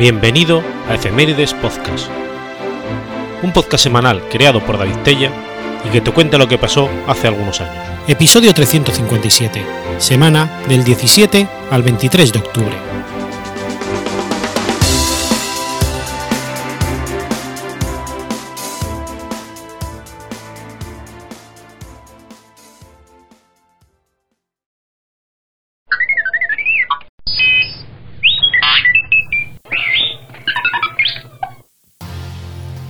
Bienvenido a Efemérides Podcast, un podcast semanal creado por David Tella y que te cuenta lo que pasó hace algunos años. Episodio 357, semana del 17 al 23 de octubre.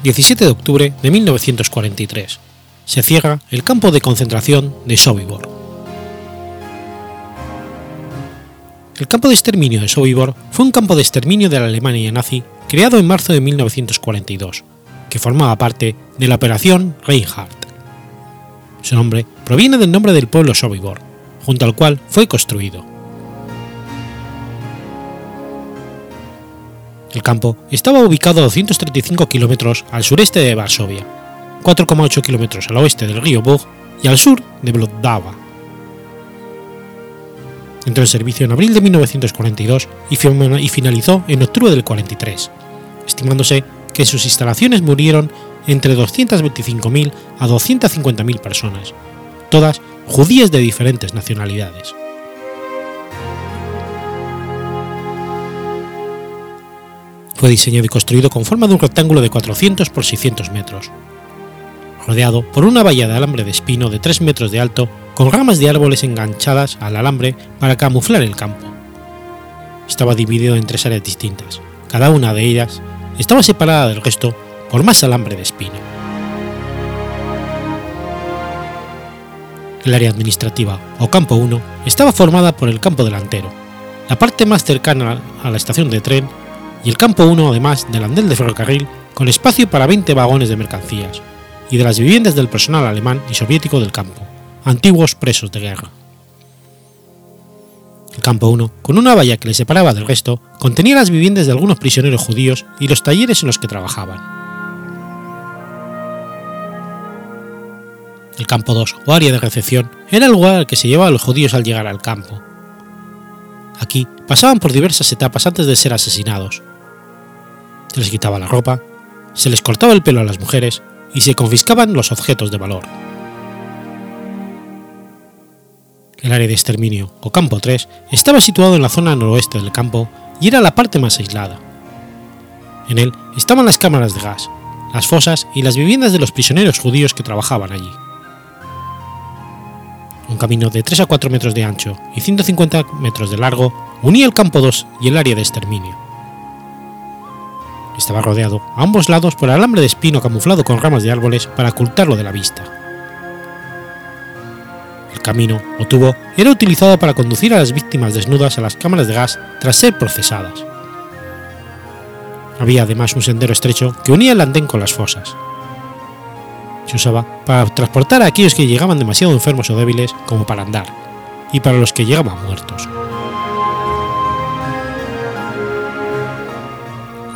17 de octubre de 1943. Se cierra el campo de concentración de Sobibor. El campo de exterminio de Sobibor fue un campo de exterminio de la Alemania nazi creado en marzo de 1942, que formaba parte de la Operación Reinhardt. Su nombre proviene del nombre del pueblo Sobibor, junto al cual fue construido. El campo estaba ubicado a 235 kilómetros al sureste de Varsovia, 4,8 kilómetros al oeste del río Bug y al sur de Vlodava. Entró en servicio en abril de 1942 y finalizó en octubre del 43, estimándose que en sus instalaciones murieron entre 225.000 a 250.000 personas, todas judías de diferentes nacionalidades. Fue diseñado y construido con forma de un rectángulo de 400 por 600 metros, rodeado por una valla de alambre de espino de 3 metros de alto con ramas de árboles enganchadas al alambre para camuflar el campo. Estaba dividido en tres áreas distintas, cada una de ellas estaba separada del resto por más alambre de espino. El área administrativa, o campo 1, estaba formada por el campo delantero, la parte más cercana a la estación de tren y el campo 1 además del andén de ferrocarril con espacio para 20 vagones de mercancías y de las viviendas del personal alemán y soviético del campo, antiguos presos de guerra. El campo 1, con una valla que le separaba del resto, contenía las viviendas de algunos prisioneros judíos y los talleres en los que trabajaban. El campo 2, o área de recepción, era el lugar al que se llevaba a los judíos al llegar al campo. Aquí pasaban por diversas etapas antes de ser asesinados, se les quitaba la ropa, se les cortaba el pelo a las mujeres y se confiscaban los objetos de valor. El área de exterminio, o campo 3, estaba situado en la zona noroeste del campo y era la parte más aislada. En él estaban las cámaras de gas, las fosas y las viviendas de los prisioneros judíos que trabajaban allí. Un camino de 3 a 4 metros de ancho y 150 metros de largo unía el campo 2 y el área de exterminio. Estaba rodeado a ambos lados por alambre de espino camuflado con ramas de árboles para ocultarlo de la vista. El camino o tubo era utilizado para conducir a las víctimas desnudas a las cámaras de gas tras ser procesadas. Había además un sendero estrecho que unía el andén con las fosas. Se usaba para transportar a aquellos que llegaban demasiado enfermos o débiles como para andar, y para los que llegaban muertos.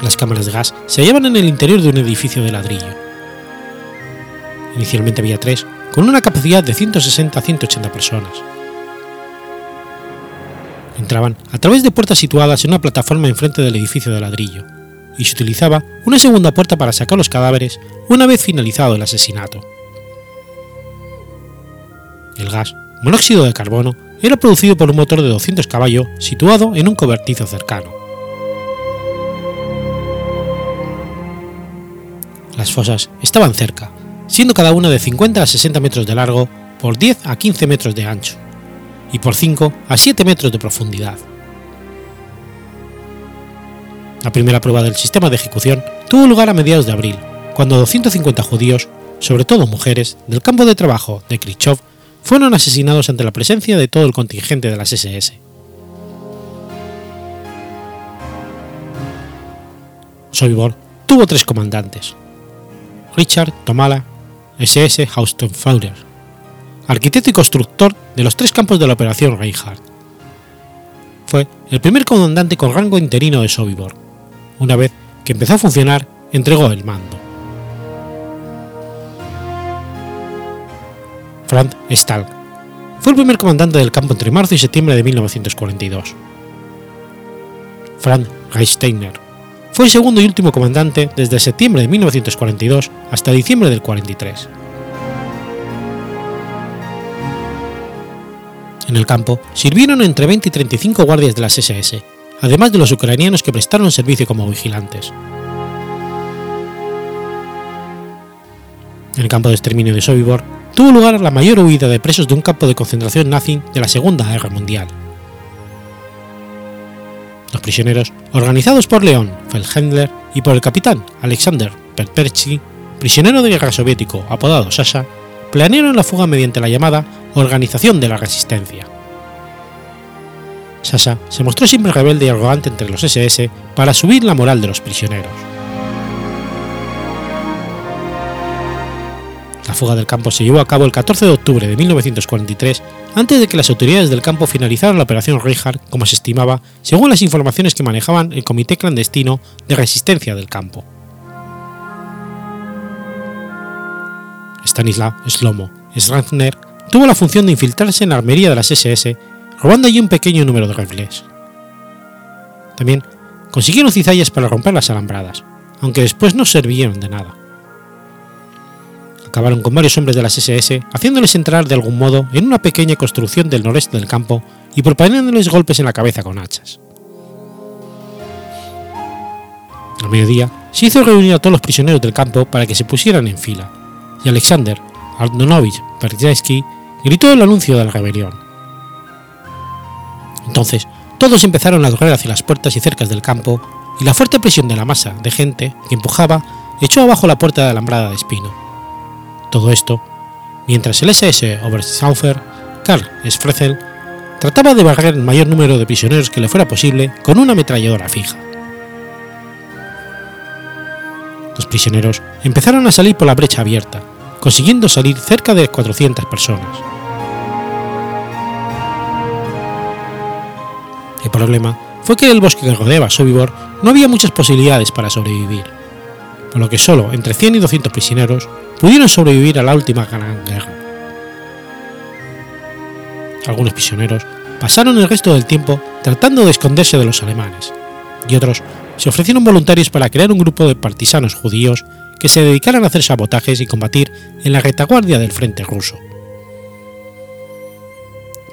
Las cámaras de gas se hallaban en el interior de un edificio de ladrillo. Inicialmente había tres, con una capacidad de 160 a 180 personas. Entraban a través de puertas situadas en una plataforma enfrente del edificio de ladrillo, y se utilizaba una segunda puerta para sacar los cadáveres una vez finalizado el asesinato. El gas, monóxido de carbono, era producido por un motor de 200 caballos situado en un cobertizo cercano. Las fosas estaban cerca, siendo cada una de 50 a 60 metros de largo por 10 a 15 metros de ancho y por 5 a 7 metros de profundidad. La primera prueba del sistema de ejecución tuvo lugar a mediados de abril, cuando 250 judíos, sobre todo mujeres, del campo de trabajo de Khrushchev fueron asesinados ante la presencia de todo el contingente de las SS. Sobibor tuvo tres comandantes, Richard Tomala, SS Führer, arquitecto y constructor de los tres campos de la Operación Reinhardt. Fue el primer comandante con rango interino de Sobibor. Una vez que empezó a funcionar, entregó el mando. Franz Stahl fue el primer comandante del campo entre marzo y septiembre de 1942. Franz Reichsteiner fue el segundo y último comandante desde septiembre de 1942 hasta diciembre del 43. En el campo sirvieron entre 20 y 35 guardias de las SS, además de los ucranianos que prestaron servicio como vigilantes. En el campo de exterminio de Sobibor tuvo lugar la mayor huida de presos de un campo de concentración nazi de la Segunda Guerra Mundial. Los prisioneros, organizados por León Feldhendler y por el capitán Alexander Perpersky, prisionero de guerra soviético apodado Sasha, planearon la fuga mediante la llamada Organización de la Resistencia. Sasha se mostró siempre rebelde y arrogante entre los SS para subir la moral de los prisioneros. La fuga del campo se llevó a cabo el 14 de octubre de 1943, antes de que las autoridades del campo finalizaran la operación Reinhardt, como se estimaba, según las informaciones que manejaban el Comité Clandestino de Resistencia del Campo. Stanislav Slomo Srathner tuvo la función de infiltrarse en la armería de las SS, robando allí un pequeño número de rifles. También consiguieron cizallas para romper las alambradas, aunque después no sirvieron de nada acabaron con varios hombres de las SS, haciéndoles entrar de algún modo en una pequeña construcción del noreste del campo y proponiéndoles golpes en la cabeza con hachas. Al mediodía se hizo reunir a todos los prisioneros del campo para que se pusieran en fila, y Alexander Ardonovich Perjensky gritó el anuncio de la rebelión. Entonces, todos empezaron a correr hacia las puertas y cercas del campo, y la fuerte presión de la masa de gente que empujaba echó abajo la puerta de alambrada de espino todo esto, mientras el SS Obersaufer, Karl Sfrezel, trataba de barrer el mayor número de prisioneros que le fuera posible con una ametralladora fija. Los prisioneros empezaron a salir por la brecha abierta, consiguiendo salir cerca de 400 personas. El problema fue que el bosque que rodeaba Sobibor no había muchas posibilidades para sobrevivir, por lo que solo entre 100 y 200 prisioneros pudieron sobrevivir a la última gran guerra. Algunos prisioneros pasaron el resto del tiempo tratando de esconderse de los alemanes, y otros se ofrecieron voluntarios para crear un grupo de partisanos judíos que se dedicaran a hacer sabotajes y combatir en la retaguardia del frente ruso.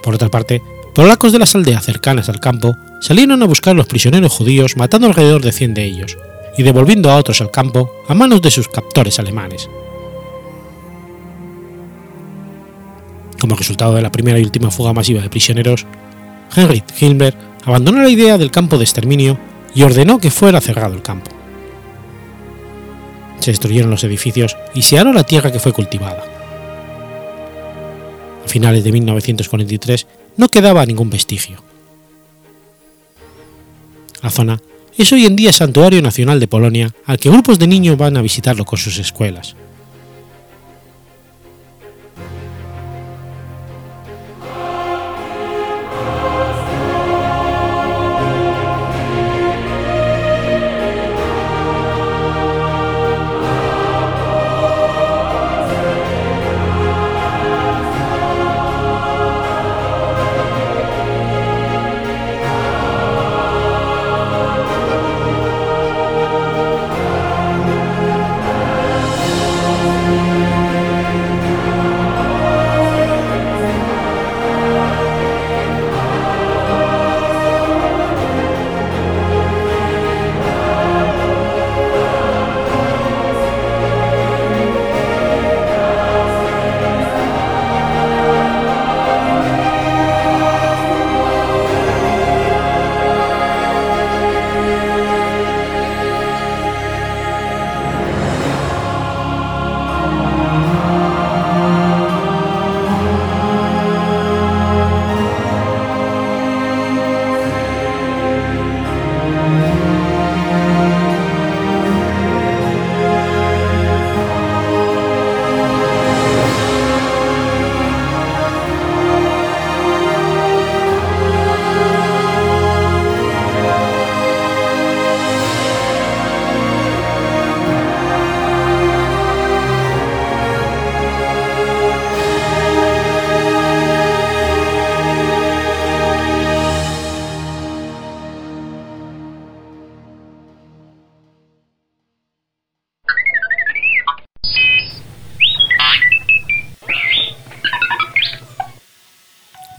Por otra parte, polacos de las aldeas cercanas al campo salieron a buscar a los prisioneros judíos matando alrededor de 100 de ellos y devolviendo a otros al campo a manos de sus captores alemanes. Como resultado de la primera y última fuga masiva de prisioneros, Heinrich Himmler abandonó la idea del campo de exterminio y ordenó que fuera cerrado el campo. Se destruyeron los edificios y se aró la tierra que fue cultivada. A finales de 1943 no quedaba ningún vestigio. La zona es hoy en día Santuario Nacional de Polonia al que grupos de niños van a visitarlo con sus escuelas.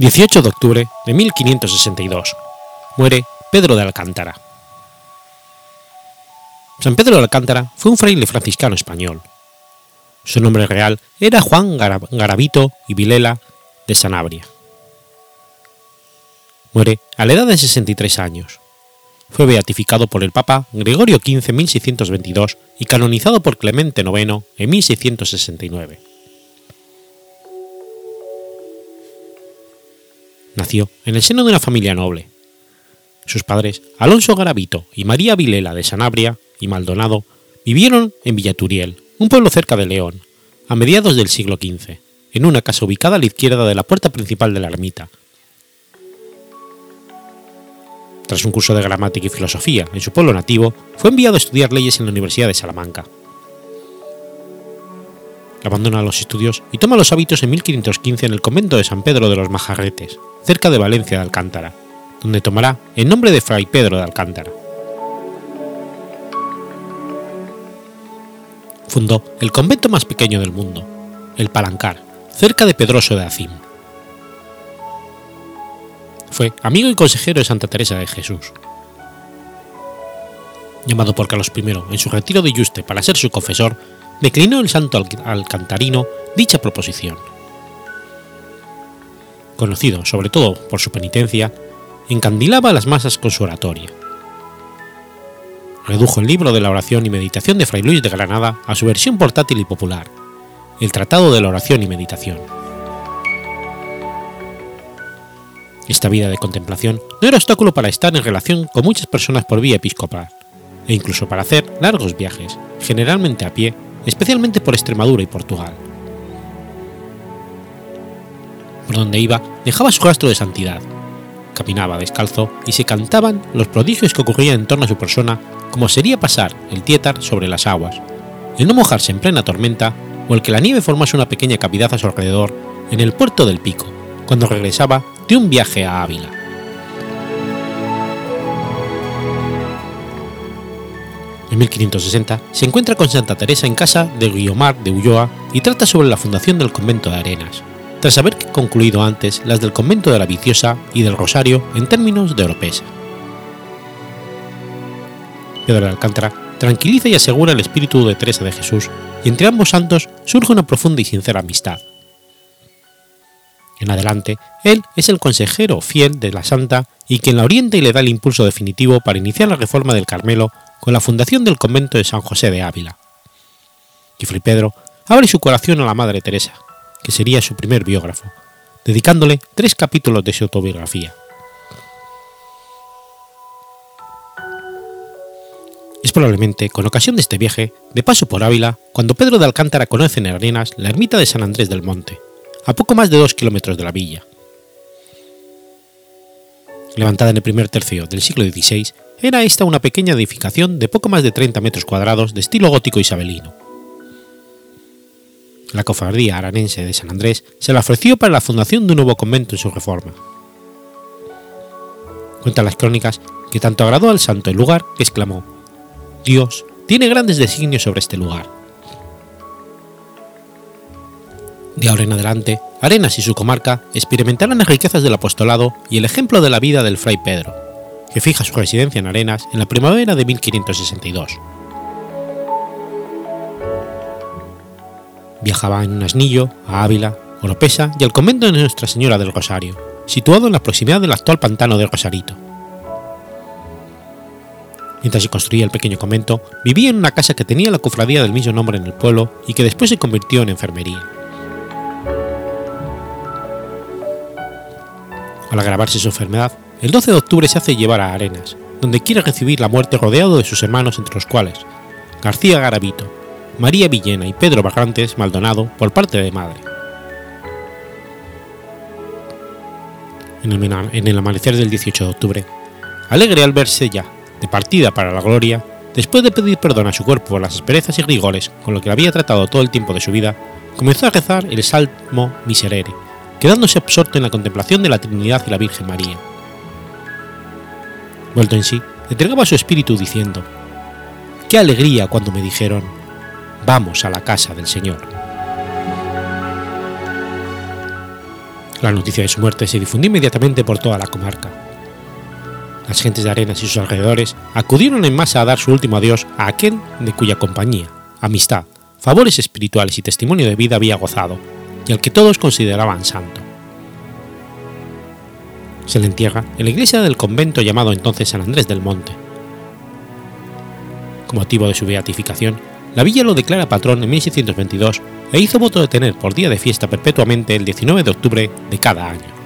18 de octubre de 1562. Muere Pedro de Alcántara. San Pedro de Alcántara fue un fraile franciscano español. Su nombre real era Juan Garavito y Vilela de Sanabria. Muere a la edad de 63 años. Fue beatificado por el Papa Gregorio XV en 1622 y canonizado por Clemente IX en 1669. Nació en el seno de una familia noble. Sus padres, Alonso Garavito y María Vilela de Sanabria y Maldonado, vivieron en Villaturiel, un pueblo cerca de León, a mediados del siglo XV, en una casa ubicada a la izquierda de la puerta principal de la ermita. Tras un curso de gramática y filosofía en su pueblo nativo, fue enviado a estudiar leyes en la Universidad de Salamanca. Abandona los estudios y toma los hábitos en 1515 en el convento de San Pedro de los Majarretes, cerca de Valencia de Alcántara, donde tomará el nombre de Fray Pedro de Alcántara. Fundó el convento más pequeño del mundo, el Palancar, cerca de Pedroso de Acim. Fue amigo y consejero de Santa Teresa de Jesús. Llamado por Carlos I en su retiro de Yuste para ser su confesor, declinó el santo alcantarino dicha proposición conocido sobre todo por su penitencia, encandilaba a las masas con su oratoria. Redujo el libro de la oración y meditación de Fray Luis de Granada a su versión portátil y popular, el Tratado de la Oración y Meditación. Esta vida de contemplación no era obstáculo para estar en relación con muchas personas por vía episcopal, e incluso para hacer largos viajes, generalmente a pie, especialmente por Extremadura y Portugal por donde iba dejaba su rastro de santidad. Caminaba descalzo y se cantaban los prodigios que ocurrían en torno a su persona, como sería pasar el tietar sobre las aguas, el no mojarse en plena tormenta o el que la nieve formase una pequeña cavidad a su alrededor en el puerto del Pico, cuando regresaba de un viaje a Ávila. 1560 se encuentra con Santa Teresa en casa de Guiomar de Ulloa y trata sobre la fundación del convento de Arenas, tras haber concluido antes las del convento de la Viciosa y del Rosario en términos de Oropesa. Pedro de Alcántara tranquiliza y asegura el espíritu de Teresa de Jesús, y entre ambos santos surge una profunda y sincera amistad. En adelante, él es el consejero fiel de la santa y quien la orienta y le da el impulso definitivo para iniciar la reforma del Carmelo con la fundación del convento de San José de Ávila. Y Pedro abre su corazón a la Madre Teresa, que sería su primer biógrafo, dedicándole tres capítulos de su autobiografía. Es probablemente con ocasión de este viaje, de paso por Ávila, cuando Pedro de Alcántara conoce en Arenas la ermita de San Andrés del Monte, a poco más de dos kilómetros de la villa. Levantada en el primer tercio del siglo XVI, era esta una pequeña edificación de poco más de 30 metros cuadrados de estilo gótico isabelino, la cofradía aranense de San Andrés se la ofreció para la fundación de un nuevo convento en su reforma. Cuentan las crónicas que tanto agradó al santo el lugar que exclamó, Dios tiene grandes designios sobre este lugar. De ahora en adelante, Arenas y su comarca experimentarán las riquezas del apostolado y el ejemplo de la vida del fray Pedro, que fija su residencia en Arenas en la primavera de 1562. Viajaba en un asnillo a Ávila, Oropesa y al convento de Nuestra Señora del Rosario, situado en la proximidad del actual pantano de Rosarito. Mientras se construía el pequeño convento, vivía en una casa que tenía la cofradía del mismo nombre en el pueblo y que después se convirtió en enfermería. Al agravarse su enfermedad, el 12 de octubre se hace llevar a Arenas, donde quiere recibir la muerte rodeado de sus hermanos entre los cuales García Garavito, María Villena y Pedro Barrantes Maldonado por parte de madre. En el, amanecer del 18 de octubre, alegre al verse ya de partida para la gloria, después de pedir perdón a su cuerpo por las asperezas y rigores con lo que había tratado todo el tiempo de su vida, comenzó a rezar el Salmo Miserere, quedándose absorto en la contemplación de la Trinidad y la Virgen María. Vuelto en sí, entregaba su espíritu diciendo, ¡Qué alegría cuando me dijeron, vamos a la casa del Señor. La noticia de su muerte se difundió inmediatamente por toda la comarca. Las gentes de Arenas y sus alrededores acudieron en masa a dar su último adiós a aquel de cuya compañía, amistad, favores espirituales y testimonio de vida había gozado, y al que todos consideraban santo. Se le entierra en la iglesia del convento llamado entonces San Andrés del Monte. Con motivo de su beatificación, la villa lo declara patrón en 1622 e hizo voto de tener por día de fiesta perpetuamente el 19 de octubre de cada año.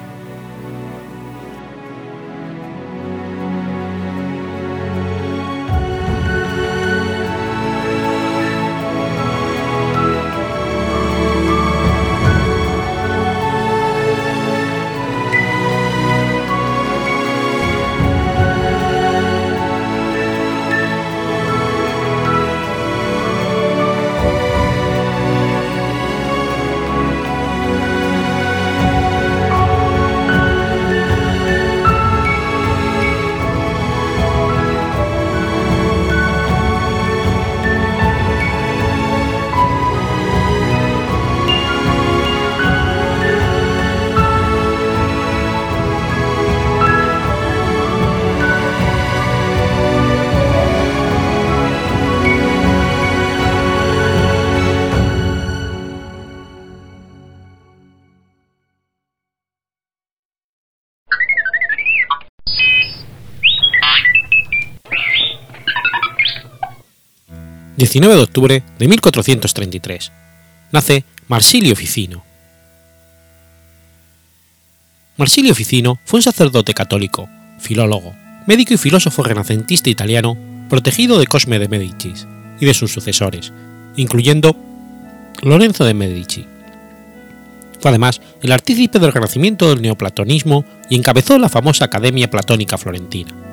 19 de octubre de 1433. Nace Marsilio Ficino. Marsilio Ficino fue un sacerdote católico, filólogo, médico y filósofo renacentista italiano, protegido de Cosme de Medicis y de sus sucesores, incluyendo Lorenzo de Medici. Fue además el artífice del renacimiento del neoplatonismo y encabezó la famosa Academia Platónica Florentina.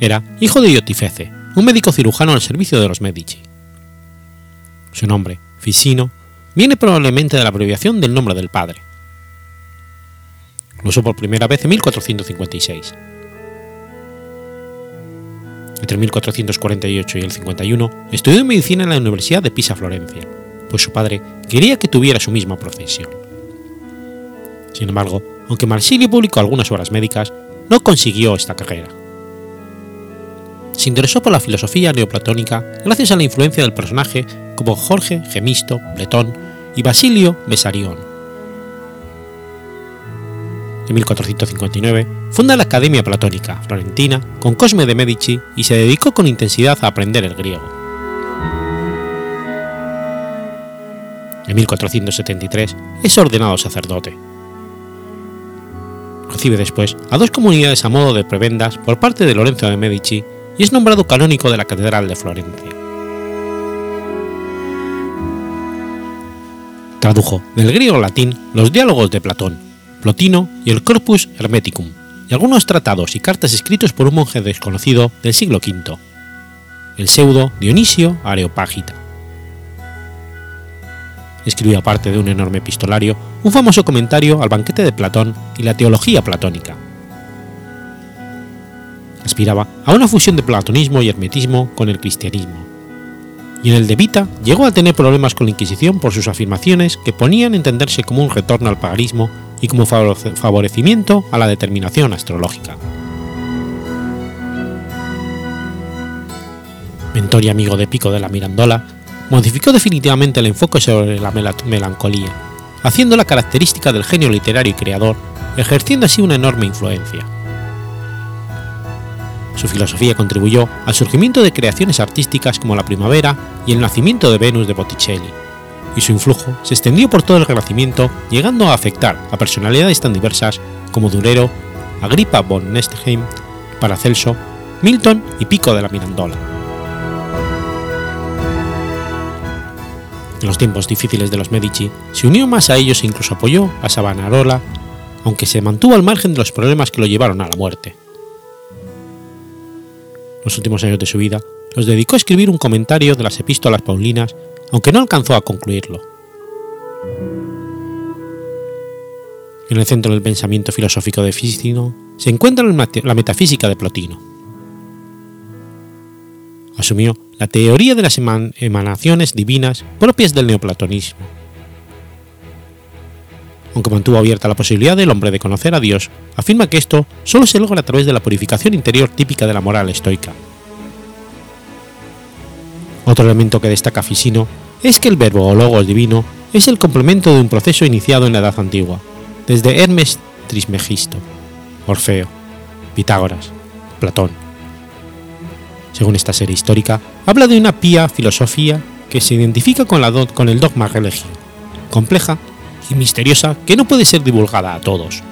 Era hijo de Iotifece, un médico cirujano al servicio de los Medici. Su nombre, Ficino, viene probablemente de la abreviación del nombre del padre. Lo usó por primera vez en 1456. Entre 1448 y el 51 estudió medicina en la Universidad de Pisa Florencia, pues su padre quería que tuviera su misma profesión. Sin embargo, aunque Marsilio publicó algunas obras médicas, no consiguió esta carrera se interesó por la filosofía neoplatónica gracias a la influencia del personaje como Jorge Gemisto Bretón y Basilio Besarión. En 1459 funda la Academia Platónica Florentina con Cosme de Medici y se dedicó con intensidad a aprender el griego. En 1473 es ordenado sacerdote. Recibe después a dos comunidades a modo de prebendas por parte de Lorenzo de Medici y es nombrado canónico de la Catedral de Florencia. Tradujo del griego al latín los diálogos de Platón, Plotino y el Corpus Hermeticum, y algunos tratados y cartas escritos por un monje desconocido del siglo V, el pseudo Dionisio Areopágita. Escribió aparte de un enorme epistolario un famoso comentario al banquete de Platón y la teología platónica, aspiraba a una fusión de platonismo y hermetismo con el cristianismo. Y en el de Vita llegó a tener problemas con la Inquisición por sus afirmaciones que ponían a entenderse como un retorno al paganismo y como favorecimiento a la determinación astrológica. Mentor y amigo de Pico de la Mirandola, modificó definitivamente el enfoque sobre la melancolía, haciéndola característica del genio literario y creador, ejerciendo así una enorme influencia. Su filosofía contribuyó al surgimiento de creaciones artísticas como la primavera y el nacimiento de Venus de Botticelli, y su influjo se extendió por todo el Renacimiento, llegando a afectar a personalidades tan diversas como Durero, Agrippa von Nestheim, Paracelso, Milton y Pico de la Mirandola. En los tiempos difíciles de los Medici, se unió más a ellos e incluso apoyó a Savonarola, aunque se mantuvo al margen de los problemas que lo llevaron a la muerte los últimos años de su vida, los dedicó a escribir un comentario de las epístolas paulinas, aunque no alcanzó a concluirlo. En el centro del pensamiento filosófico de Ficino se encuentra la metafísica de Plotino. Asumió la teoría de las emanaciones divinas propias del neoplatonismo. Aunque mantuvo abierta la posibilidad del hombre de conocer a Dios, afirma que esto solo se logra a través de la purificación interior típica de la moral estoica. Otro elemento que destaca Fisino es que el verbo o logos divino es el complemento de un proceso iniciado en la Edad Antigua, desde Hermes Trismegisto, Orfeo, Pitágoras, Platón. Según esta serie histórica, habla de una pía filosofía que se identifica con, con el dogma religio, compleja y misteriosa que no puede ser divulgada a todos.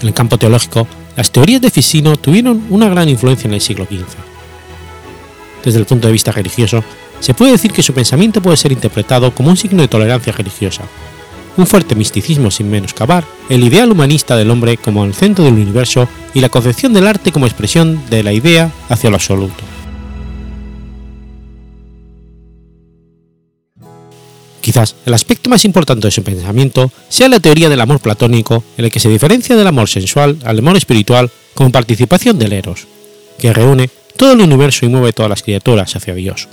En el campo teológico, las teorías de Ficino tuvieron una gran influencia en el siglo XV. Desde el punto de vista religioso, se puede decir que su pensamiento puede ser interpretado como un signo de tolerancia religiosa, un fuerte misticismo sin menoscabar el ideal humanista del hombre como el centro del universo y la concepción del arte como expresión de la idea hacia lo absoluto. Quizás el aspecto más importante de su pensamiento sea la teoría del amor platónico, en el que se diferencia del amor sensual al amor espiritual con participación del eros, que reúne todo el universo y mueve todas las criaturas hacia Dios.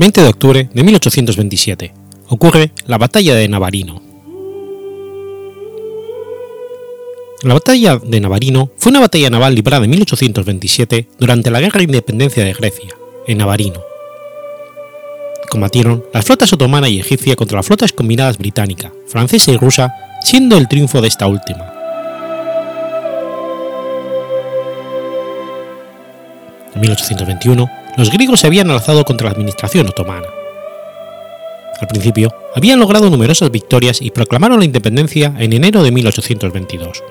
20 de octubre de 1827, ocurre la Batalla de Navarino. La Batalla de Navarino fue una batalla naval librada en 1827 durante la Guerra de Independencia de Grecia, en Navarino. Combatieron las flotas otomana y egipcia contra las flotas combinadas británica, francesa y rusa, siendo el triunfo de esta última. En 1821, los griegos se habían alzado contra la administración otomana. Al principio, habían logrado numerosas victorias y proclamaron la independencia en enero de 1822.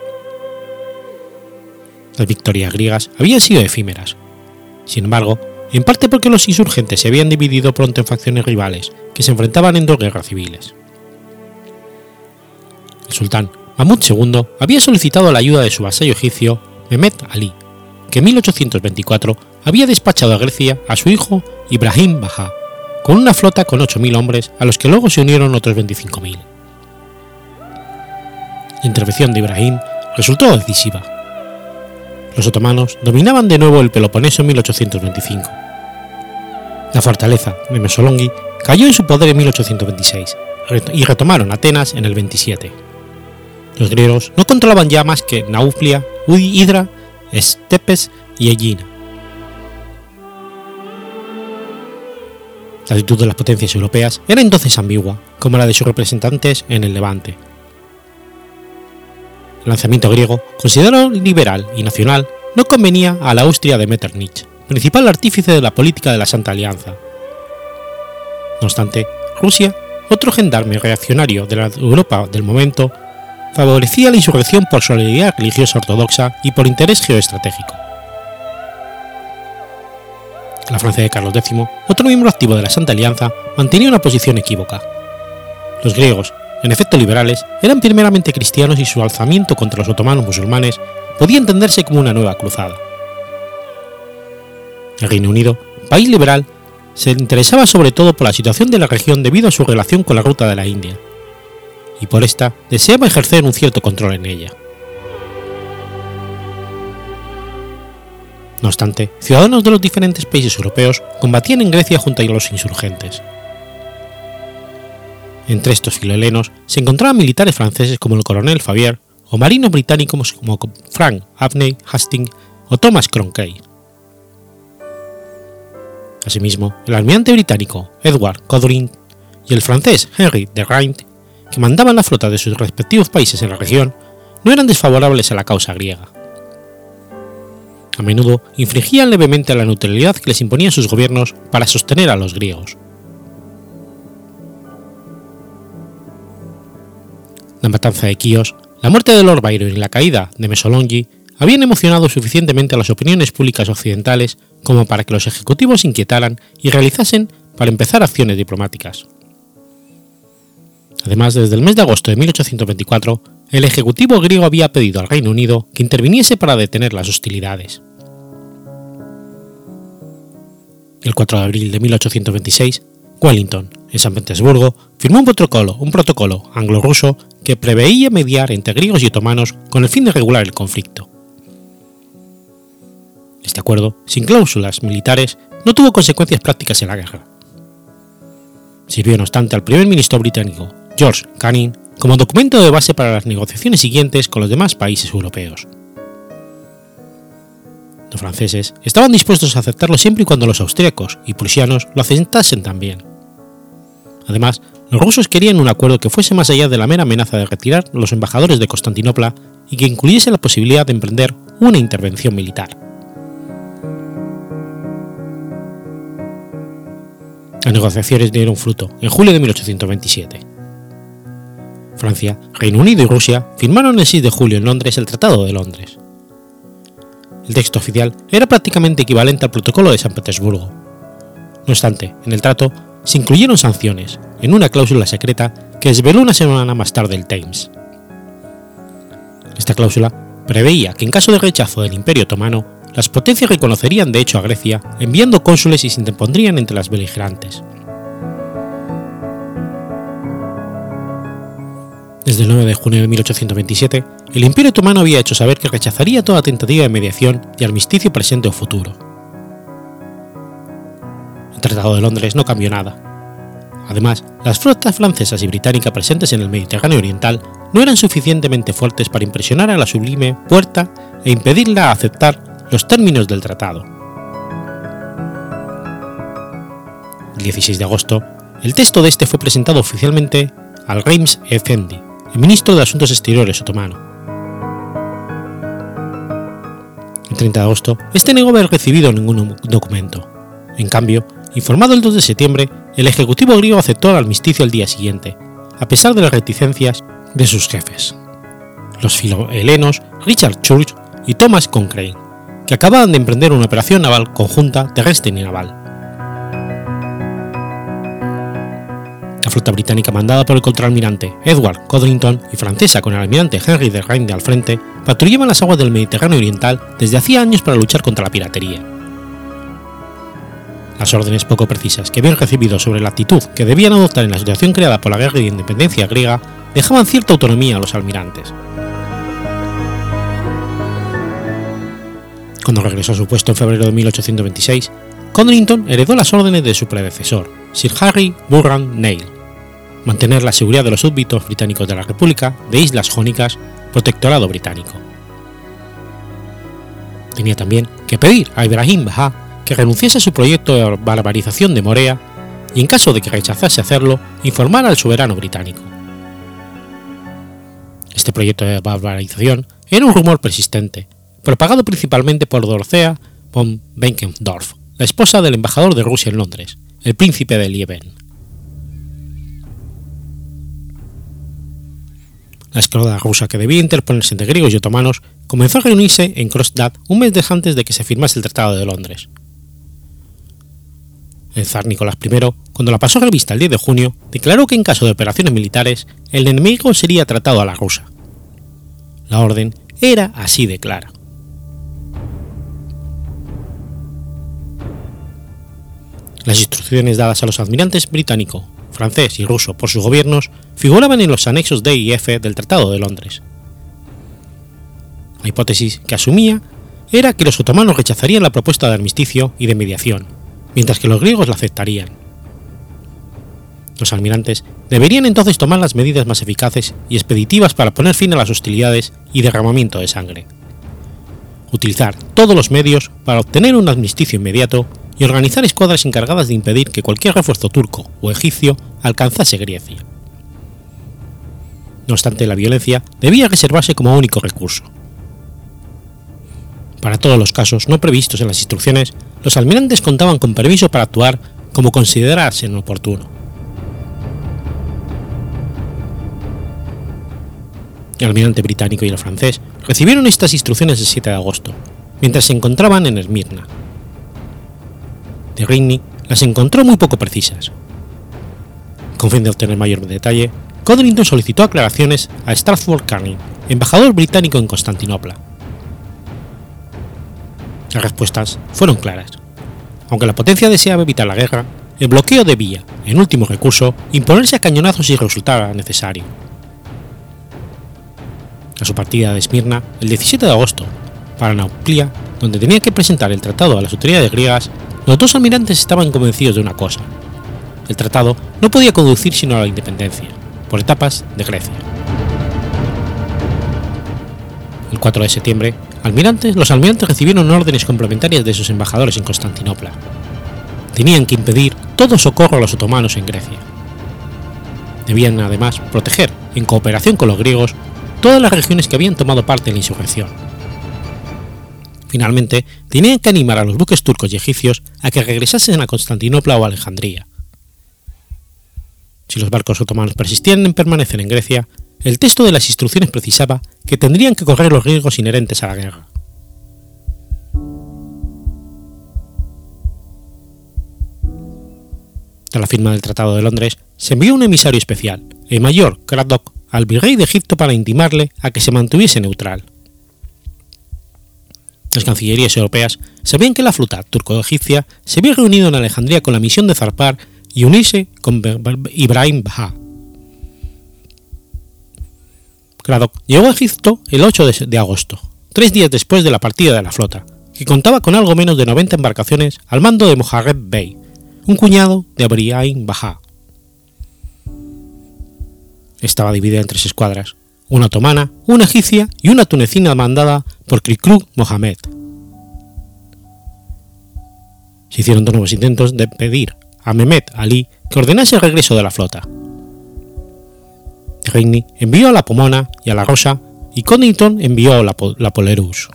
Las victorias griegas habían sido efímeras. Sin embargo, en parte porque los insurgentes se habían dividido pronto en facciones rivales que se enfrentaban en dos guerras civiles. El sultán Mahmud II había solicitado la ayuda de su vasallo egipcio Mehmet Ali, que en 1824 había despachado a Grecia a su hijo Ibrahim Bajá, con una flota con 8.000 hombres a los que luego se unieron otros 25.000. La intervención de Ibrahim resultó decisiva. Los otomanos dominaban de nuevo el Peloponeso en 1825. La fortaleza de Mesolongi cayó en su poder en 1826 y retomaron Atenas en el 27. Los griegos no controlaban ya más que Nauplia, Hidra, Estepes y Egina. La actitud de las potencias europeas era entonces ambigua, como la de sus representantes en el Levante. El lanzamiento griego, considerado liberal y nacional, no convenía a la Austria de Metternich, principal artífice de la política de la Santa Alianza. No obstante, Rusia, otro gendarme reaccionario de la Europa del momento, favorecía la insurrección por solidaridad religiosa ortodoxa y por interés geoestratégico la Francia de Carlos X, otro miembro activo de la Santa Alianza, mantenía una posición equívoca. Los griegos, en efecto liberales, eran primeramente cristianos y su alzamiento contra los otomanos musulmanes podía entenderse como una nueva cruzada. El Reino Unido, país liberal, se interesaba sobre todo por la situación de la región debido a su relación con la ruta de la India, y por esta deseaba ejercer un cierto control en ella. No obstante, ciudadanos de los diferentes países europeos combatían en Grecia junto a los insurgentes. Entre estos filohelenos se encontraban militares franceses como el coronel Fabier o marinos británicos como Frank Abney Hastings o Thomas Cronkey. Asimismo, el almirante británico Edward Codring y el francés Henry de Rhind que mandaban la flota de sus respectivos países en la región, no eran desfavorables a la causa griega. A menudo infringían levemente la neutralidad que les imponían sus gobiernos para sostener a los griegos. La matanza de Quíos, la muerte de Lord Byron y la caída de Mesolongi habían emocionado suficientemente a las opiniones públicas occidentales como para que los ejecutivos inquietaran y realizasen para empezar acciones diplomáticas. Además, desde el mes de agosto de 1824, el Ejecutivo griego había pedido al Reino Unido que interviniese para detener las hostilidades. El 4 de abril de 1826, Wellington, en San Petersburgo, firmó un protocolo, un protocolo anglo-ruso que preveía mediar entre griegos y otomanos con el fin de regular el conflicto. Este acuerdo, sin cláusulas militares, no tuvo consecuencias prácticas en la guerra. Sirvió, no obstante, al primer ministro británico, George Canning, como documento de base para las negociaciones siguientes con los demás países europeos. Los franceses estaban dispuestos a aceptarlo siempre y cuando los austríacos y prusianos lo aceptasen también. Además, los rusos querían un acuerdo que fuese más allá de la mera amenaza de retirar los embajadores de Constantinopla y que incluyese la posibilidad de emprender una intervención militar. Las negociaciones dieron fruto en julio de 1827. Francia, Reino Unido y Rusia firmaron el 6 de julio en Londres el Tratado de Londres. El texto oficial era prácticamente equivalente al Protocolo de San Petersburgo. No obstante, en el trato se incluyeron sanciones, en una cláusula secreta que desveló una semana más tarde el Times. Esta cláusula preveía que en caso de rechazo del Imperio Otomano, las potencias reconocerían de hecho a Grecia enviando cónsules y se interpondrían entre las beligerantes. Desde el 9 de junio de 1827, el Imperio Otomano había hecho saber que rechazaría toda tentativa de mediación y armisticio presente o futuro. El Tratado de Londres no cambió nada. Además, las flotas francesas y británicas presentes en el Mediterráneo Oriental no eran suficientemente fuertes para impresionar a la sublime Puerta e impedirla a aceptar los términos del tratado. El 16 de agosto, el texto de este fue presentado oficialmente al Reims Effendi, el ministro de Asuntos Exteriores otomano. El 30 de agosto, este negó haber recibido ningún documento. En cambio, informado el 2 de septiembre, el ejecutivo griego aceptó el armisticio al día siguiente, a pesar de las reticencias de sus jefes, los filohelenos Richard Church y Thomas Cochrane, que acababan de emprender una operación naval conjunta terrestre y naval. La flota británica mandada por el contraalmirante Edward Codrington y francesa con el almirante Henry de Rhein al frente patrullaban las aguas del Mediterráneo Oriental desde hacía años para luchar contra la piratería. Las órdenes poco precisas que habían recibido sobre la actitud que debían adoptar en la situación creada por la guerra de independencia griega dejaban cierta autonomía a los almirantes. Cuando regresó a su puesto en febrero de 1826, Codrington heredó las órdenes de su predecesor, Sir Harry Burran Neil, mantener la seguridad de los súbditos británicos de la República de Islas Jónicas, protectorado británico. Tenía también que pedir a Ibrahim Baha que renunciase a su proyecto de barbarización de Morea y, en caso de que rechazase hacerlo, informar al soberano británico. Este proyecto de barbarización era un rumor persistente, propagado principalmente por Dorothea von Benkendorf, la esposa del embajador de Rusia en Londres, el príncipe de Lieven. La escuadra rusa que debía interponerse entre griegos y otomanos comenzó a reunirse en Kronstadt un mes antes de que se firmase el Tratado de Londres. El zar Nicolás I, cuando la pasó revista el 10 de junio, declaró que en caso de operaciones militares, el enemigo sería tratado a la rusa. La orden era así de clara. Las instrucciones dadas a los admirantes británico, francés y ruso por sus gobiernos figuraban en los anexos D y F del Tratado de Londres. La hipótesis que asumía era que los otomanos rechazarían la propuesta de armisticio y de mediación, mientras que los griegos la aceptarían. Los almirantes deberían entonces tomar las medidas más eficaces y expeditivas para poner fin a las hostilidades y derramamiento de sangre. Utilizar todos los medios para obtener un armisticio inmediato y organizar escuadras encargadas de impedir que cualquier refuerzo turco o egipcio alcanzase Grecia. No obstante, la violencia debía reservarse como único recurso. Para todos los casos no previstos en las instrucciones, los almirantes contaban con permiso para actuar como considerasen oportuno. El almirante británico y el francés recibieron estas instrucciones el 7 de agosto, mientras se encontraban en Esmirna. De Rigny las encontró muy poco precisas. Con fin de obtener mayor detalle, Codrington solicitó aclaraciones a Stratford Canning, embajador británico en Constantinopla. Las respuestas fueron claras. Aunque la potencia deseaba evitar la guerra, el bloqueo debía, en último recurso, imponerse a cañonazos si resultara necesario. A su partida de Esmirna, el 17 de agosto, para Nauplia, donde tenía que presentar el tratado a las autoridades griegas, los dos almirantes estaban convencidos de una cosa. El tratado no podía conducir sino a la independencia, por etapas, de Grecia. El 4 de septiembre, almirantes, los almirantes recibieron órdenes complementarias de sus embajadores en Constantinopla. Tenían que impedir todo socorro a los otomanos en Grecia. Debían además proteger, en cooperación con los griegos, todas las regiones que habían tomado parte en la insurrección. Finalmente, tenían que animar a los buques turcos y egipcios a que regresasen a Constantinopla o Alejandría. Si los barcos otomanos persistían en permanecer en Grecia, el texto de las instrucciones precisaba que tendrían que correr los riesgos inherentes a la guerra. Tras la firma del Tratado de Londres, se envió un emisario especial, el mayor Craddock, al virrey de Egipto para intimarle a que se mantuviese neutral. Las cancillerías europeas sabían que la flota turco-egipcia se había reunido en Alejandría con la misión de zarpar y unirse con Ibrahim Baha. Craddock llegó a Egipto el 8 de agosto, tres días después de la partida de la flota, que contaba con algo menos de 90 embarcaciones al mando de Moharrem Bey, un cuñado de Ibrahim Baha. Estaba dividida en tres escuadras, una otomana, una egipcia y una tunecina mandada por Krikruk Mohamed. Se hicieron dos nuevos intentos de pedir a Mehmet Ali que ordenase el regreso de la flota. Reigny envió a la Pomona y a la Rosa y Connington envió la, la Polerus.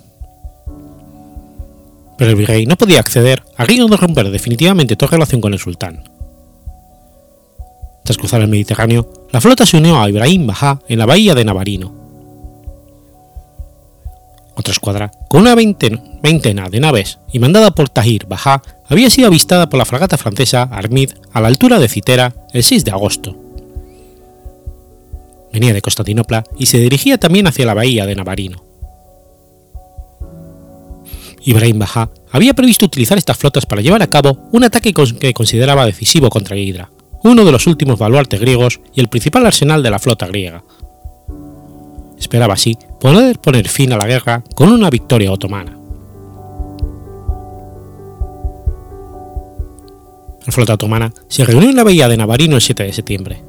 Pero el virrey no podía acceder a riesgo de romper definitivamente toda relación con el sultán. Tras cruzar el Mediterráneo, la flota se unió a Ibrahim Bajá en la bahía de Navarino. Otra escuadra, con una veintena de naves y mandada por Tahir Bajá, había sido avistada por la fragata francesa Armid a la altura de Citera el 6 de agosto. Venía de Constantinopla y se dirigía también hacia la bahía de Navarino. Ibrahim Bajá había previsto utilizar estas flotas para llevar a cabo un ataque que consideraba decisivo contra Hidra, uno de los últimos baluartes griegos y el principal arsenal de la flota griega. Esperaba así poder poner fin a la guerra con una victoria otomana. La flota otomana se reunió en la bahía de Navarino el 7 de septiembre.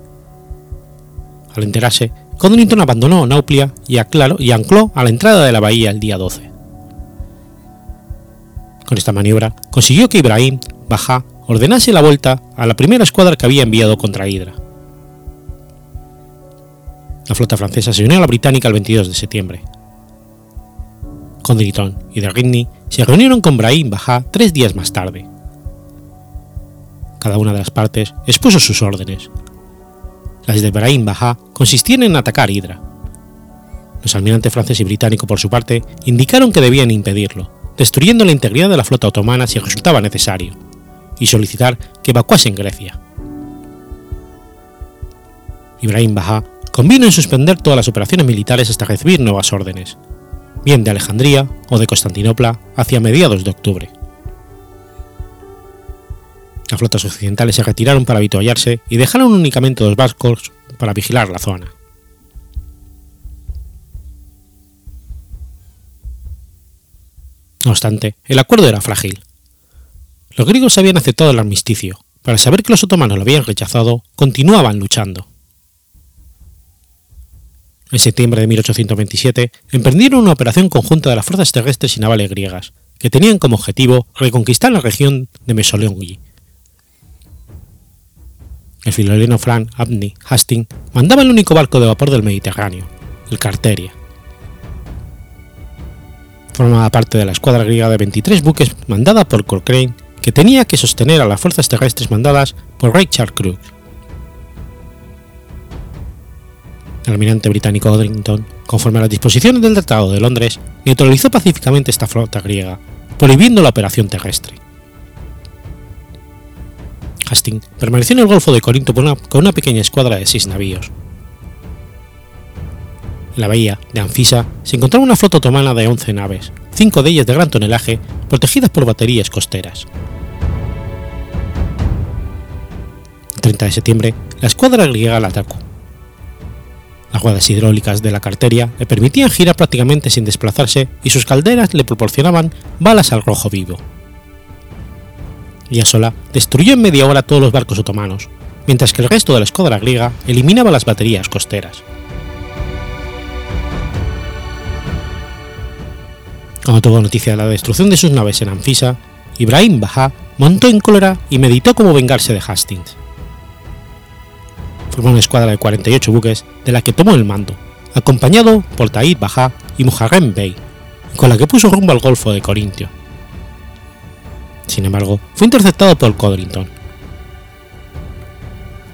Al enterarse, Codrington abandonó Nauplia y, ancló a la entrada de la bahía el día 12. Con esta maniobra consiguió que Ibrahim, Bajá ordenase la vuelta a la primera escuadra que había enviado contra Hydra. La flota francesa se unió a la británica el 22 de septiembre. Condriton y Ridney se reunieron con Brahim Bajá tres días más tarde. Cada una de las partes expuso sus órdenes. Las de Brahim Bajá consistían en atacar Hydra. Los almirantes francés y británico, por su parte, indicaron que debían impedirlo, destruyendo la integridad de la flota otomana si resultaba necesario y solicitar que evacuasen Grecia. Ibrahim Bajá convino en suspender todas las operaciones militares hasta recibir nuevas órdenes, bien de Alejandría o de Constantinopla hacia mediados de octubre. Las flotas occidentales se retiraron para avituallarse y dejaron únicamente dos barcos para vigilar la zona. No obstante, el acuerdo era frágil, los griegos habían aceptado el armisticio, para saber que los otomanos lo habían rechazado, continuaban luchando. En septiembre de 1827 emprendieron una operación conjunta de las fuerzas terrestres y navales griegas, que tenían como objetivo reconquistar la región de Mesolongi. el filoleno Frank Abney Hastings mandaba el único barco de vapor del Mediterráneo, el Carteria. Formaba parte de la escuadra griega de 23 buques mandada por Cochrane que tenía que sostener a las fuerzas terrestres mandadas por Richard Crooks. El almirante británico Odrington, conforme a las disposiciones del Tratado de Londres, neutralizó pacíficamente esta flota griega, prohibiendo la operación terrestre. Hastings permaneció en el Golfo de Corinto con una pequeña escuadra de seis navíos. En la bahía de Anfisa se encontraba una flota otomana de 11 naves, cinco de ellas de gran tonelaje, protegidas por baterías costeras. 30 de septiembre, la escuadra griega la atacó. Las ruedas hidráulicas de la carteria le permitían girar prácticamente sin desplazarse y sus calderas le proporcionaban balas al rojo vivo. Ella sola destruyó en media hora todos los barcos otomanos, mientras que el resto de la escuadra griega eliminaba las baterías costeras. Cuando tuvo noticia de la destrucción de sus naves en Anfisa, Ibrahim Bajá montó en cólera y meditó cómo vengarse de Hastings. Formó una escuadra de 48 buques de la que tomó el mando, acompañado por Taïd Bajá y Muharrem Bey, con la que puso rumbo al Golfo de Corintio. Sin embargo, fue interceptado por Codrington.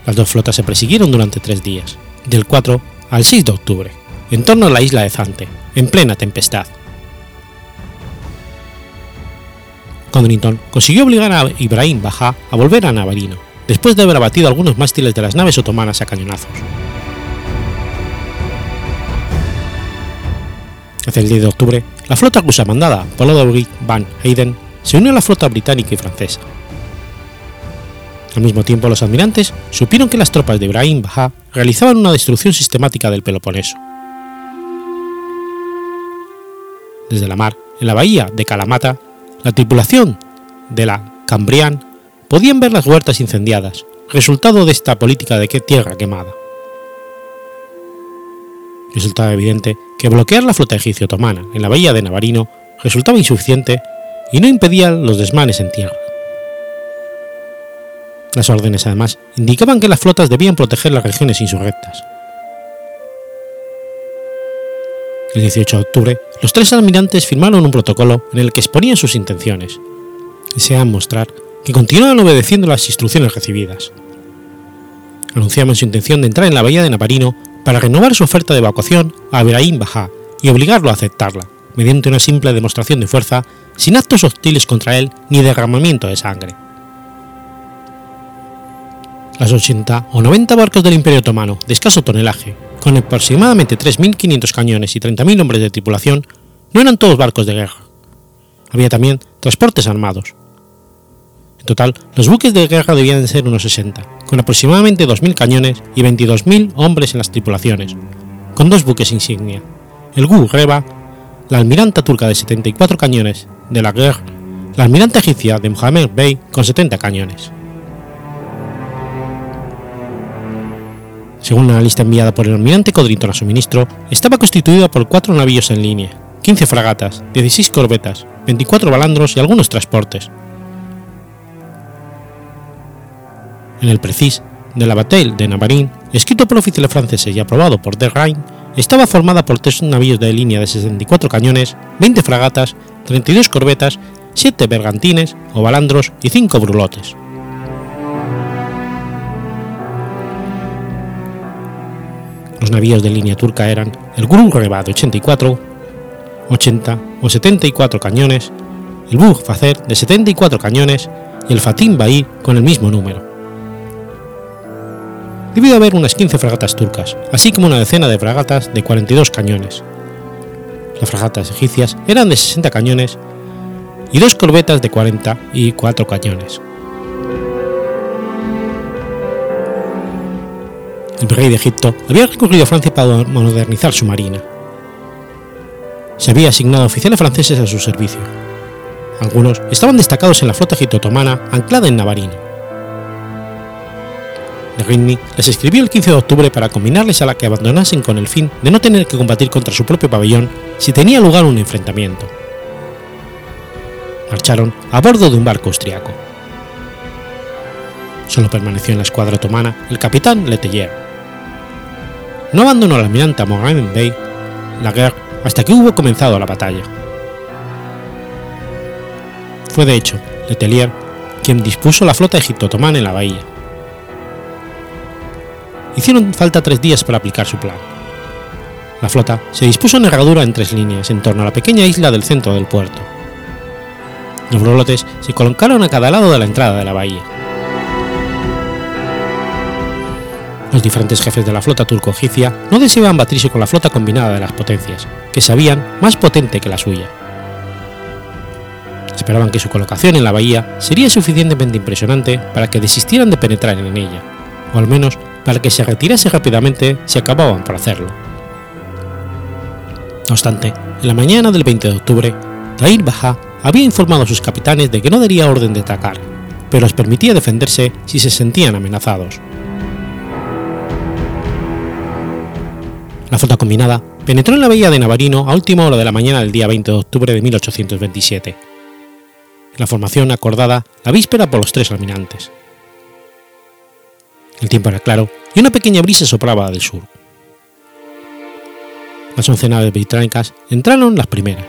Las dos flotas se persiguieron durante tres días, del 4 al 6 de octubre, en torno a la isla de Zante, en plena tempestad. Codrington consiguió obligar a Ibrahim Bajá a volver a Navarino, después de haber abatido algunos mástiles de las naves otomanas a cañonazos. Hacia el 10 de octubre, la flota rusa mandada por Lodewijk van Heyden se unió a la flota británica y francesa. Al mismo tiempo, los almirantes supieron que las tropas de Ibrahim Bajá realizaban una destrucción sistemática del Peloponeso. Desde la mar, en la bahía de Kalamata, la tripulación de la Cambrian podían ver las huertas incendiadas, resultado de esta política de tierra quemada. Resultaba evidente que bloquear la flota egipcio otomana en la bahía de Navarino resultaba insuficiente y no impedía los desmanes en tierra. Las órdenes, además, indicaban que las flotas debían proteger las regiones insurrectas. El 18 de octubre, los tres almirantes firmaron un protocolo en el que exponían sus intenciones. Deseaban mostrar que continuaban obedeciendo las instrucciones recibidas. Anunciaban su intención de entrar en la bahía de Navarino para renovar su oferta de evacuación a Ibrahim Bajá y obligarlo a aceptarla, mediante una simple demostración de fuerza, sin actos hostiles contra él ni derramamiento de sangre. Las 80 o 90 barcos del Imperio Otomano de escaso tonelaje, con aproximadamente 3.500 cañones y 30.000 hombres de tripulación, no eran todos barcos de guerra. Había también transportes armados. En total, los buques de guerra debían ser unos 60, con aproximadamente 2.000 cañones y 22.000 hombres en las tripulaciones, con dos buques insignia, el Gu Reba, la almiranta turca de 74 cañones de la guerra, la almiranta egipcia de Mohammed Bey con 70 cañones. Según la lista enviada por el almirante Codrington a su ministro, estaba constituida por cuatro navíos en línea, 15 fragatas, 16 corbetas, 24 balandros y algunos transportes. En el precis de la Bataille de Navarin, escrito por oficiales franceses y aprobado por De Rhein, estaba formada por tres navíos de línea de 64 cañones, 20 fragatas, 32 corbetas, 7 bergantines o balandros y 5 brulotes. Los navíos de línea turca eran el Gurun Reba de 84, 80 o 74 cañones, el Bug Facer de 74 cañones y el Fatim Baí con el mismo número. Debió haber unas 15 fragatas turcas, así como una decena de fragatas de 42 cañones. Las fragatas egipcias eran de 60 cañones y dos corbetas de 44 cañones. el rey de Egipto había recurrido a Francia para modernizar su marina. Se había asignado oficiales franceses a su servicio. Algunos estaban destacados en la flota egipto-otomana anclada en Navarino. De Ridney les escribió el 15 de octubre para combinarles a la que abandonasen con el fin de no tener que combatir contra su propio pabellón si tenía lugar un enfrentamiento. Marcharon a bordo de un barco austriaco. Solo permaneció en la escuadra otomana el capitán Letelier. No abandonó al almirante Mohammed Bey la guerra hasta que hubo comenzado la batalla. Fue de hecho Letelier quien dispuso la flota egipto-otomana en la bahía. Hicieron falta tres días para aplicar su plan. La flota se dispuso en herradura en tres líneas en torno a la pequeña isla del centro del puerto. Los brolotes se colocaron a cada lado de la entrada de la bahía. Los diferentes jefes de la flota turco-egipcia no deseaban batirse con la flota combinada de las potencias, que sabían más potente que la suya. Esperaban que su colocación en la bahía sería suficientemente impresionante para que desistieran de penetrar en ella, o al menos para que se retirase rápidamente si acababan por hacerlo. No obstante, en la mañana del 20 de octubre, Tahir Baja había informado a sus capitanes de que no daría orden de atacar, pero les permitía defenderse si se sentían amenazados. La flota combinada penetró en la bahía de Navarino a última hora de la mañana del día 20 de octubre de 1827. La formación acordada la víspera por los tres almirantes. El tiempo era claro y una pequeña brisa soplaba del sur. Las once naves británicas entraron las primeras.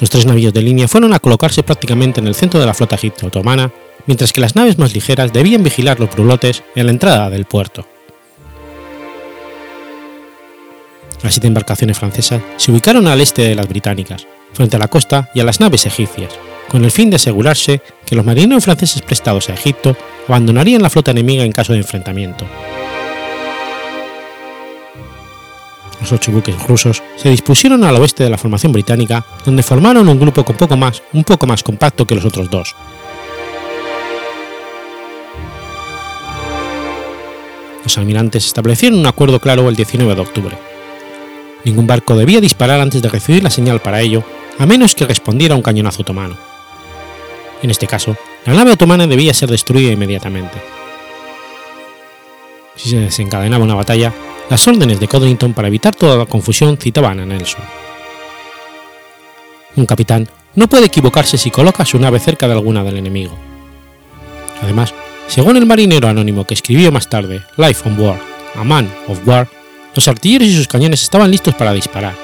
Los tres navíos de línea fueron a colocarse prácticamente en el centro de la flota egipto-otomana, mientras que las naves más ligeras debían vigilar los brulotes en la entrada del puerto. Las siete embarcaciones francesas se ubicaron al este de las británicas, frente a la costa y a las naves egipcias, con el fin de asegurarse que los marineros franceses prestados a Egipto abandonarían la flota enemiga en caso de enfrentamiento. Los ocho buques rusos se dispusieron al oeste de la formación británica, donde formaron un grupo con poco más, un poco más compacto que los otros dos. Los almirantes establecieron un acuerdo claro el 19 de octubre. Ningún barco debía disparar antes de recibir la señal para ello, a menos que respondiera a un cañonazo otomano. En este caso, la nave otomana debía ser destruida inmediatamente. Si se desencadenaba una batalla, las órdenes de Codrington para evitar toda la confusión citaban a Nelson. Un capitán no puede equivocarse si coloca su nave cerca de alguna del enemigo. Además, según el marinero anónimo que escribió más tarde Life on War, A Man of War, los artilleros y sus cañones estaban listos para disparar.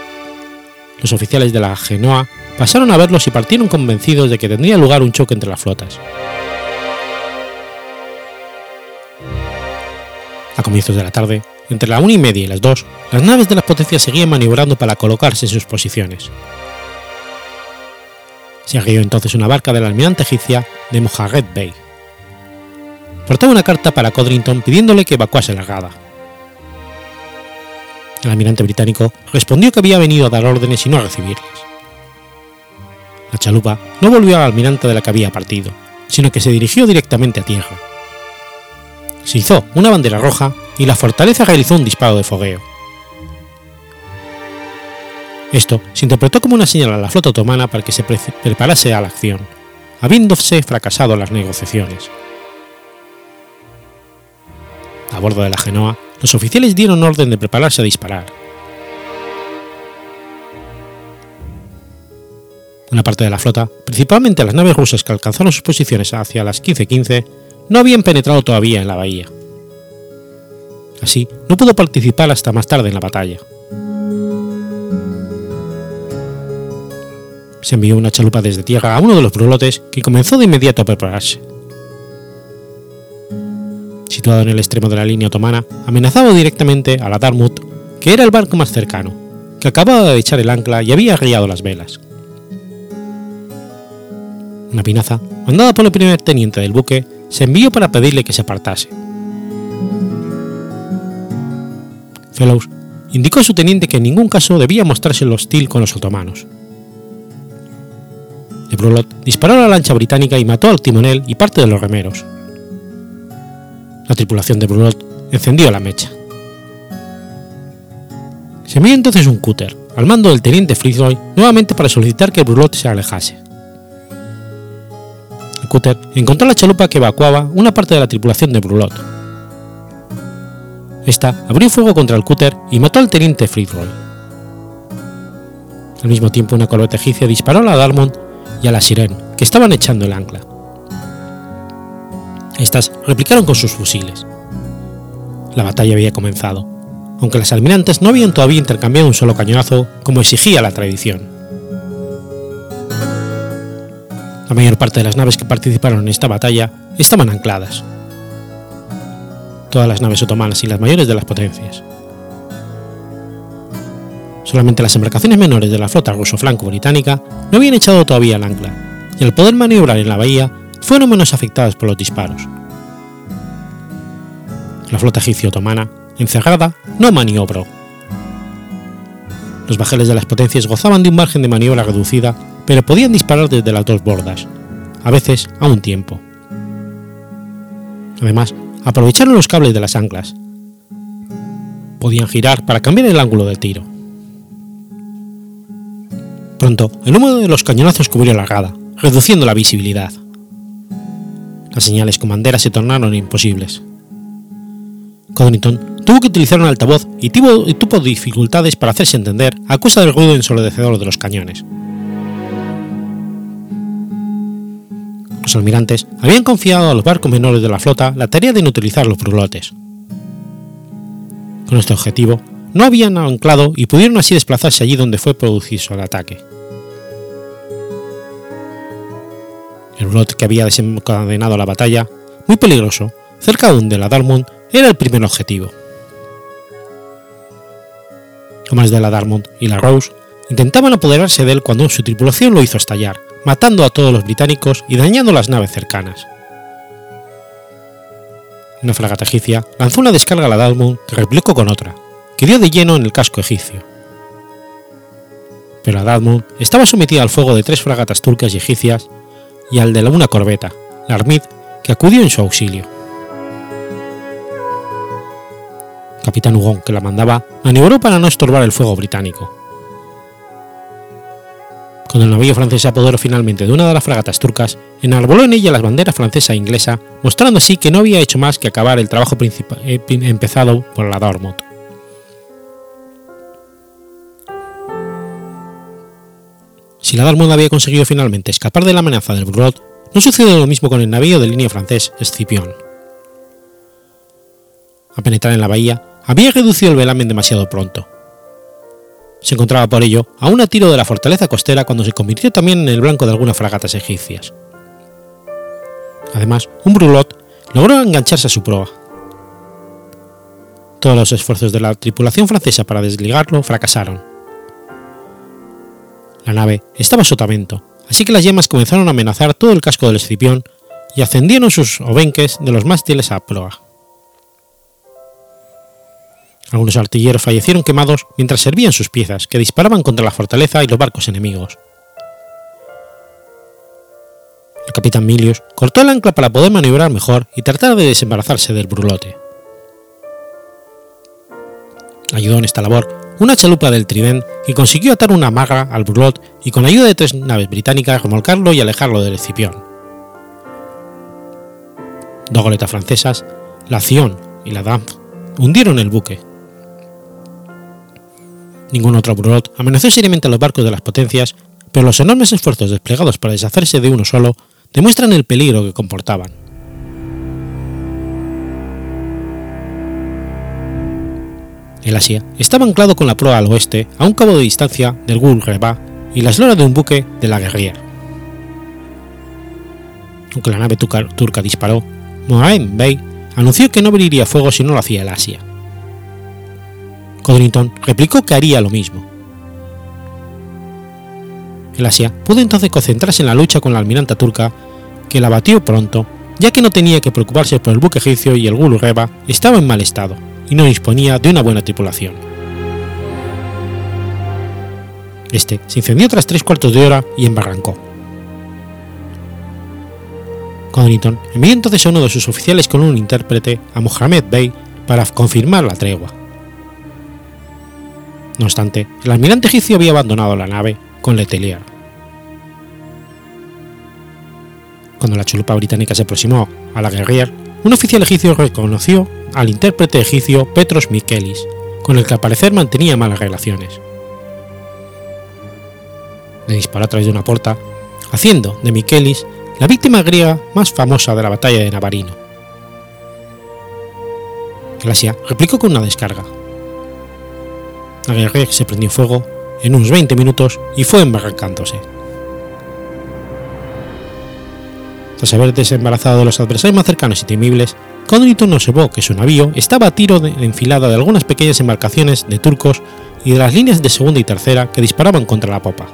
Los oficiales de la Genoa pasaron a verlos y partieron convencidos de que tendría lugar un choque entre las flotas. A comienzos de la tarde, entre la una y media y las dos, las naves de las potencias seguían maniobrando para colocarse en sus posiciones. Se arrió entonces una barca de la almirante egipcia de Mojarred Bey. Portaba una carta para Codrington pidiéndole que evacuase la rada. El almirante británico respondió que había venido a dar órdenes y no a recibirlas. La chalupa no volvió al almirante de la que había partido, sino que se dirigió directamente a tierra. Se hizo una bandera roja y la fortaleza realizó un disparo de fogueo. Esto se interpretó como una señal a la flota otomana para que se preparase a la acción, habiéndose fracasado las negociaciones. A bordo de la Genoa, los oficiales dieron orden de prepararse a disparar. Una parte de la flota, principalmente las naves rusas que alcanzaron sus posiciones hacia las 15:15, no habían penetrado todavía en la bahía. Así, no pudo participar hasta más tarde en la batalla. Se envió una chalupa desde tierra a uno de los brulotes que comenzó de inmediato a prepararse. Situado en el extremo de la línea otomana, amenazaba directamente a la Dartmouth, que era el barco más cercano, que acababa de echar el ancla y había arriado las velas. Una pinaza, mandada por el primer teniente del buque, se envió para pedirle que se apartase. Fellows indicó a su teniente que en ningún caso debía mostrarse hostil con los otomanos. De Brulot disparó a la lancha británica y mató al timonel y parte de los remeros. La tripulación de Brulot encendió la mecha. Se envió entonces un cúter, al mando del teniente Fitzroy, nuevamente para solicitar que Brulot se alejase. Cúter encontró la chalupa que evacuaba una parte de la tripulación de Brulot. Esta abrió fuego contra el cúter y mató al teniente Fitzroy. Al mismo tiempo, una corbeta egipcia disparó a la Darmond y a la Sirene, que estaban echando el ancla. Estas replicaron con sus fusiles. La batalla había comenzado, aunque las almirantes no habían todavía intercambiado un solo cañonazo como exigía la tradición. La mayor parte de las naves que participaron en esta batalla estaban ancladas. Todas las naves otomanas y las mayores de las potencias. Solamente las embarcaciones menores de la flota ruso-franco-británica no habían echado todavía el ancla, y al poder maniobrar en la bahía fueron menos afectadas por los disparos. La flota egipcio-otomana, encerrada, no maniobró. Los bajeles de las potencias gozaban de un margen de maniobra reducida, pero podían disparar desde las dos bordas, a veces a un tiempo. Además, aprovecharon los cables de las anclas. Podían girar para cambiar el ángulo del tiro. Pronto, el humo de los cañonazos cubrió la rada, reduciendo la visibilidad. Las señales con bandera se tornaron imposibles. Codrington tuvo que utilizar un altavoz y tuvo, y tuvo dificultades para hacerse entender a causa del ruido ensordecedor de los cañones. Los almirantes habían confiado a los barcos menores de la flota la tarea de neutralizar los brulotes. Con este objetivo, no habían anclado y pudieron así desplazarse allí donde fue producido el ataque. El brulot que había desencadenado la batalla, muy peligroso, cerca de la Darmond, era el primer objetivo. Hombres de la Darmond y la Rose intentaban apoderarse de él cuando su tripulación lo hizo estallar, matando a todos los británicos y dañando las naves cercanas. Una fragata egipcia lanzó una descarga a la Darmond que replicó con otra, que dio de lleno en el casco egipcio. Pero la Dartmouth estaba sometida al fuego de tres fragatas turcas y egipcias y al de una corbeta, la Armid, que acudió en su auxilio. Capitán Hugon, que la mandaba, maniobró para no estorbar el fuego británico. Cuando el navío francés se apoderó finalmente de una de las fragatas turcas, enarboló en ella las banderas francesa e inglesa, mostrando así que no había hecho más que acabar el trabajo eh, empezado por la Dartmouth. Si la Dartmouth había conseguido finalmente escapar de la amenaza del Brulot, no sucedió lo mismo con el navío de línea francés Escipión. A penetrar en la bahía, había reducido el velamen demasiado pronto. Se encontraba por ello a un tiro de la fortaleza costera cuando se convirtió también en el blanco de algunas fragatas egipcias. Además, un brulot logró engancharse a su proa. Todos los esfuerzos de la tripulación francesa para desligarlo fracasaron la nave estaba a sotavento, así que las llamas comenzaron a amenazar todo el casco del Escipión y ascendieron sus obenques de los mástiles a proa. Algunos artilleros fallecieron quemados mientras servían sus piezas, que disparaban contra la fortaleza y los barcos enemigos. El capitán Milius cortó el ancla para poder maniobrar mejor y tratar de desembarazarse del brulote. Ayudó en esta labor una chalupa del Trident que consiguió atar una maga al brulot y con ayuda de tres naves británicas remolcarlo y alejarlo del Escipión. Dos goletas francesas, la Cion y la Dame, hundieron el buque. Ningún otro brulot amenazó seriamente a los barcos de las potencias, pero los enormes esfuerzos desplegados para deshacerse de uno solo demuestran el peligro que comportaban. El Asia estaba anclado con la proa al oeste a un cabo de distancia del Gul Reba y la eslora de un buque de la Guerrière. Aunque la nave turca disparó, Mohamed Bey anunció que no abriría fuego si no lo hacía el Asia. Codrington replicó que haría lo mismo. El Asia pudo entonces concentrarse en la lucha con la almiranta turca, que la batió pronto, ya que no tenía que preocuparse por el buque egipcio y el Gul Reba estaba en mal estado y no disponía de una buena tripulación. Este se incendió tras tres cuartos de hora y embarrancó. Codrington envió entonces a uno de sus oficiales con un intérprete a Mohammed Bey para confirmar la tregua. No obstante, el almirante egipcio había abandonado la nave con Letelier. Cuando la chalupa británica se aproximó a la Guerrière, un oficial egipcio reconoció al intérprete egipcio Petros Mikelis, con el que al parecer mantenía malas relaciones. Le disparó a través de una puerta, haciendo de Mikelis la víctima griega más famosa de la batalla de Navarino, El Asia replicó con una descarga. La guerra se prendió fuego en unos 20 minutos y fue embarrancándose. Tras haber desembarazado de los adversarios más cercanos y temibles, Codrington observó que su navío estaba a tiro de enfilada de algunas pequeñas embarcaciones de turcos y de las líneas de segunda y tercera que disparaban contra la popa.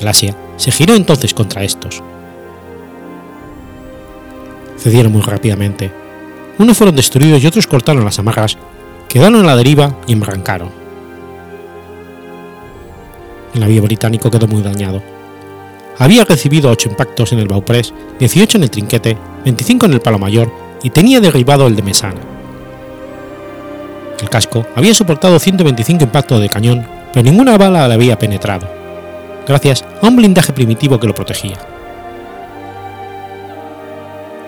El Asia se giró entonces contra estos. Cedieron muy rápidamente. Unos fueron destruidos y otros cortaron las amarras, quedaron a la deriva y embrancaron. El navío británico quedó muy dañado. Había recibido 8 impactos en el bauprés, 18 en el trinquete, 25 en el palo mayor y tenía derribado el de mesana. El casco había soportado 125 impactos de cañón, pero ninguna bala le había penetrado, gracias a un blindaje primitivo que lo protegía.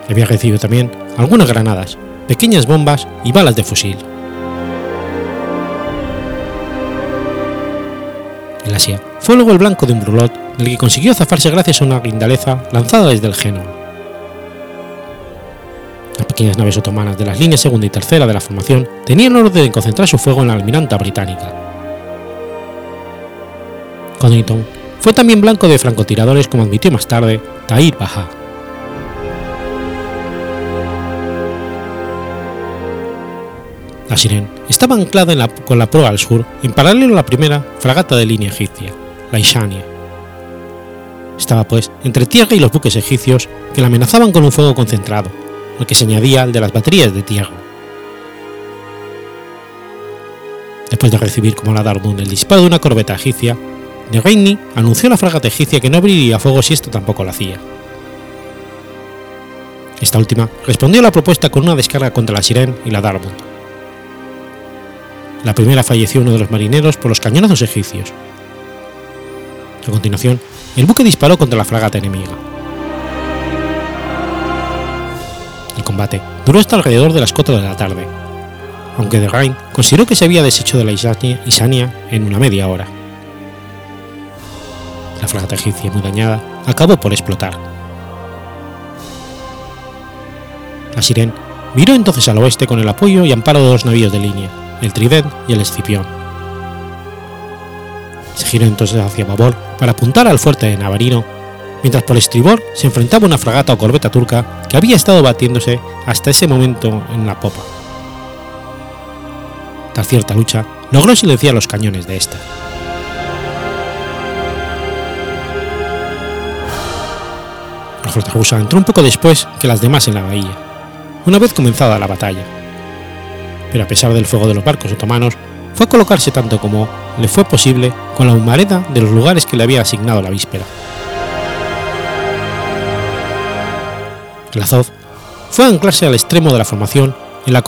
Había recibido también algunas granadas, pequeñas bombas y balas de fusil. Asia fue luego el blanco de un brulot del que consiguió zafarse gracias a una guindaleza lanzada desde el Genoa. Las pequeñas naves otomanas de las líneas segunda y tercera de la formación tenían orden de concentrar su fuego en la almiranta británica. Codrington fue también blanco de francotiradores como admitió más tarde Tahir Baha. La estaba anclada con la proa al sur, en paralelo a la primera fragata de línea egipcia, la Ishania. Estaba, pues, entre tierra y los buques egipcios que la amenazaban con un fuego concentrado, lo que se añadía al de las baterías de tierra. Después de recibir como la Darmund el disparo de una corbeta egipcia, de anunció a la fragata egipcia que no abriría fuego si esto tampoco lo hacía. Esta última respondió a la propuesta con una descarga contra la Siren y la Darmund. La primera falleció uno de los marineros por los cañonazos egipcios. A continuación, el buque disparó contra la fragata enemiga. El combate duró hasta alrededor de las 4 de la tarde, aunque de Rhein consideró que se había deshecho de la Isania en una media hora. La fragata egipcia muy dañada acabó por explotar. La Siren viró entonces al oeste con el apoyo y amparo de dos navíos de línea, el Trident y el Escipión. Se giró entonces hacia babor para apuntar al fuerte de Navarino, mientras por estribor se enfrentaba una fragata o corbeta turca que había estado batiéndose hasta ese momento en la popa. Tras cierta lucha, logró silenciar los cañones de esta. La rusa entró un poco después que las demás en la bahía, una vez comenzada la batalla. Pero a pesar del fuego de los barcos otomanos, fue a colocarse tanto como le fue posible con la humareda de los lugares que le había asignado la víspera. El Azov fue a anclarse al extremo de la formación en la,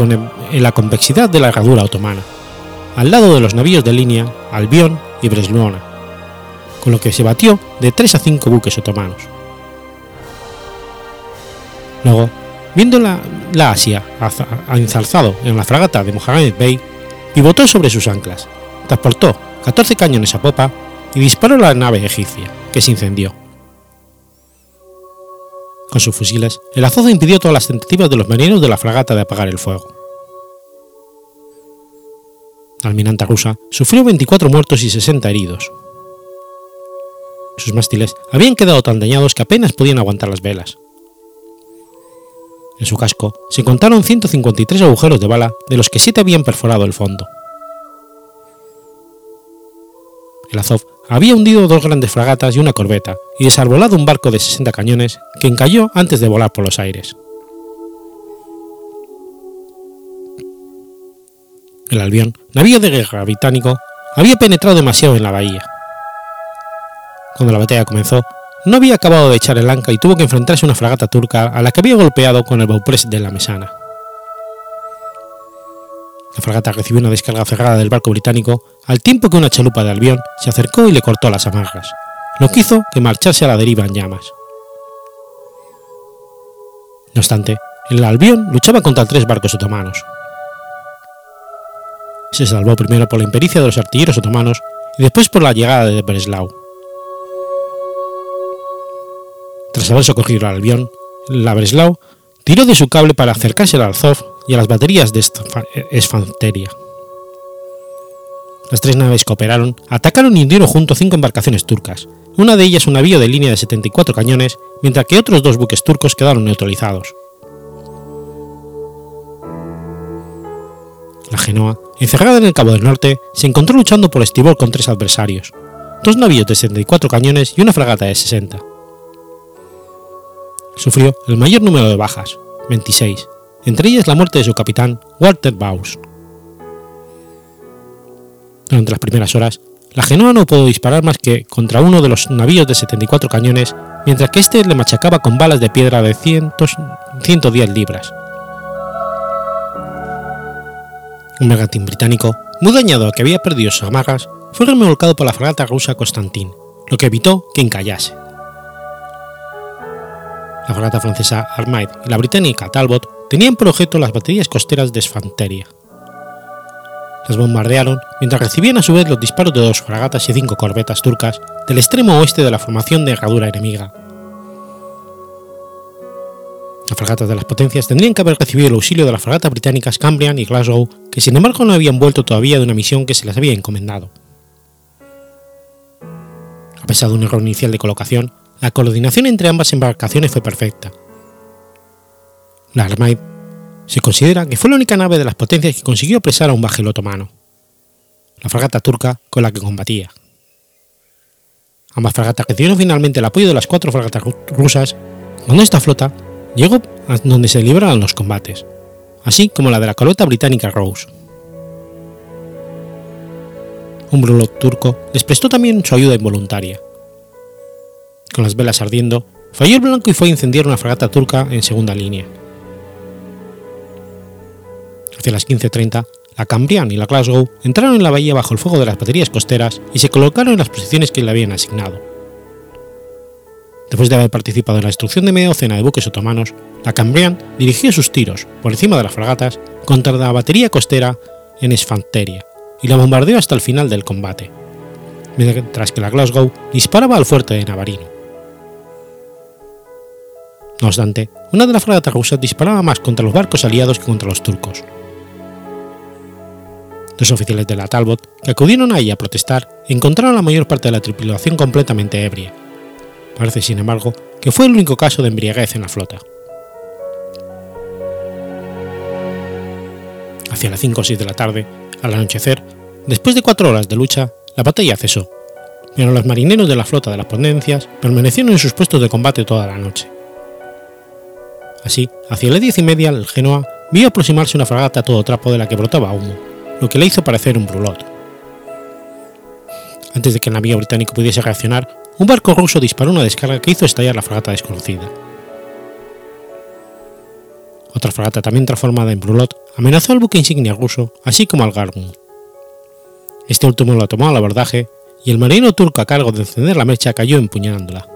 en la convexidad de la herradura otomana, al lado de los navíos de línea Albión y Bresluona, con lo que se batió de 3 a 5 buques otomanos. Luego, viendo la, Asia ensalzado en la fragata de Mohammed Bey, pivotó sobre sus anclas, transportó 14 cañones a popa y disparó a la nave egipcia, que se incendió. Con sus fusiles, el azozo impidió todas las tentativas de los marineros de la fragata de apagar el fuego. La almiranta rusa sufrió 24 muertos y 60 heridos. Sus mástiles habían quedado tan dañados que apenas podían aguantar las velas. En su casco se contaron 153 agujeros de bala, de los que 7 habían perforado el fondo. El Azov había hundido dos grandes fragatas y una corbeta y desarbolado un barco de 60 cañones que encalló antes de volar por los aires. El Albión, navío de guerra británico, había penetrado demasiado en la bahía. Cuando la batalla comenzó, no había acabado de echar el ancla y tuvo que enfrentarse a una fragata turca a la que había golpeado con el bauprés de la mesana. La fragata recibió una descarga cerrada del barco británico al tiempo que una chalupa de Albión se acercó y le cortó las amarras, lo que hizo que marchase a la deriva en llamas. No obstante, el Albión luchaba contra tres barcos otomanos. Se salvó primero por la impericia de los artilleros otomanos y después por la llegada de Breslau. Tras haber socorrido al Albión, la Breslau tiró de su cable para acercarse al Azov y a las baterías de Esfanteria. Las tres naves que operaron atacaron y hundieron junto cinco embarcaciones turcas, una de ellas un navío de línea de 74 cañones, mientras que otros dos buques turcos quedaron neutralizados. La Genoa, encerrada en el Cabo del Norte, se encontró luchando por estibor con tres adversarios, dos navíos de 74 cañones y una fragata de 60. Sufrió el mayor número de bajas, 26, entre ellas la muerte de su capitán, Walter Baus. Durante las primeras horas, la Genoa no pudo disparar más que contra uno de los navíos de 74 cañones, mientras que éste le machacaba con balas de piedra de 110 libras. Un mercantil británico, muy dañado que había perdido sus amarras, fue remolcado por la fragata rusa Constantin, lo que evitó que encallase. La fragata francesa Armide y la británica Talbot tenían por objeto las baterías costeras de Esfanteria. Las bombardearon mientras recibían a su vez los disparos de dos fragatas y cinco corbetas turcas del extremo oeste de la formación de herradura enemiga. Las fragatas de las potencias tendrían que haber recibido el auxilio de las fragatas británicas Cambrian y Glasgow, que sin embargo no habían vuelto todavía de una misión que se les había encomendado. A pesar de un error inicial de colocación, la coordinación entre ambas embarcaciones fue perfecta. La Armide se considera que fue la única nave de las potencias que consiguió apresar a un bajel otomano, la fragata turca con la que combatía. Ambas fragatas recibieron finalmente el apoyo de las cuatro fragatas rusas cuando esta flota llegó a donde se libraron los combates, así como la de la corbeta británica Rose. Un brulot turco les prestó también su ayuda involuntaria. Con las velas ardiendo, falló el blanco y fue a incendiar una fragata turca en segunda línea. Hacia las 15.30, la Cambrian y la Glasgow entraron en la bahía bajo el fuego de las baterías costeras y se colocaron en las posiciones que le habían asignado. Después de haber participado en la destrucción de media docena de buques otomanos, la Cambrian dirigió sus tiros, por encima de las fragatas, contra la batería costera en Esfanteria y la bombardeó hasta el final del combate, mientras que la Glasgow disparaba al fuerte de Navarino. No obstante, una de las fragatas rusas disparaba más contra los barcos aliados que contra los turcos. Dos oficiales de la Talbot, que acudieron a ella a protestar, encontraron a la mayor parte de la tripulación completamente ebria. Parece, sin embargo, que fue el único caso de embriaguez en la flota. Hacia las 5 o 6 de la tarde, al anochecer, después de cuatro horas de lucha, la batalla cesó, pero los marineros de la flota de las potencias permanecieron en sus puestos de combate toda la noche. Así, hacia las diez y media, el Genoa vio aproximarse una fragata a todo trapo de la que brotaba humo, lo que le hizo parecer un brulot. Antes de que el navío británico pudiese reaccionar, un barco ruso disparó una descarga que hizo estallar la fragata desconocida. Otra fragata también transformada en brulot amenazó al buque insignia ruso, así como al Gargun. Este último lo tomó al abordaje y el marino turco a cargo de encender la mecha cayó empuñándola.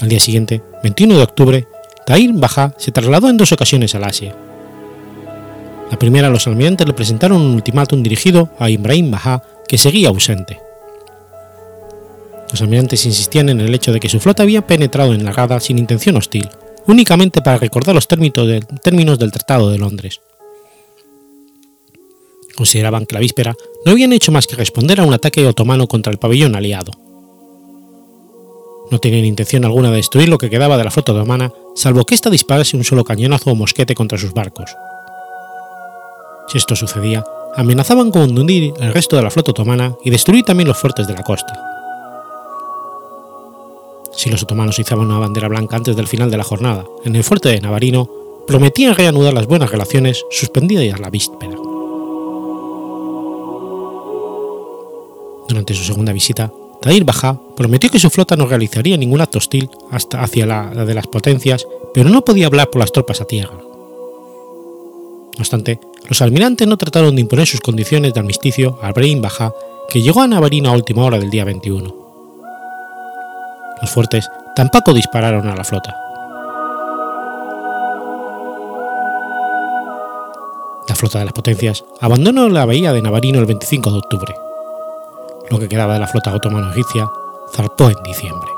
Al día siguiente, 21 de octubre, Tahir Bajá se trasladó en dos ocasiones al Asia. La primera, los almirantes le presentaron un ultimátum dirigido a Ibrahim Bajá, que seguía ausente. Los almirantes insistían en el hecho de que su flota había penetrado en la Gada sin intención hostil, únicamente para recordar los términos del Tratado de Londres. Consideraban que la víspera no habían hecho más que responder a un ataque otomano contra el pabellón aliado. No tenían intención alguna de destruir lo que quedaba de la flota otomana, salvo que ésta disparase un solo cañonazo o mosquete contra sus barcos. Si esto sucedía, amenazaban con hundir el resto de la flota otomana y destruir también los fuertes de la costa. Si los otomanos izaban una bandera blanca antes del final de la jornada en el fuerte de Navarino, prometían reanudar las buenas relaciones suspendidas la víspera. Durante su segunda visita, Tahir Bajá prometió que su flota no realizaría ningún acto hostil hasta hacia la, de las potencias, pero no podía hablar por las tropas a tierra. No obstante, los almirantes no trataron de imponer sus condiciones de armisticio a Brahim Bajá, que llegó a Navarino a última hora del día 21. Los fuertes tampoco dispararon a la flota. La flota de las potencias abandonó la bahía de Navarino el 25 de octubre lo que quedaba de la flota otomano egipcia zarpó en diciembre.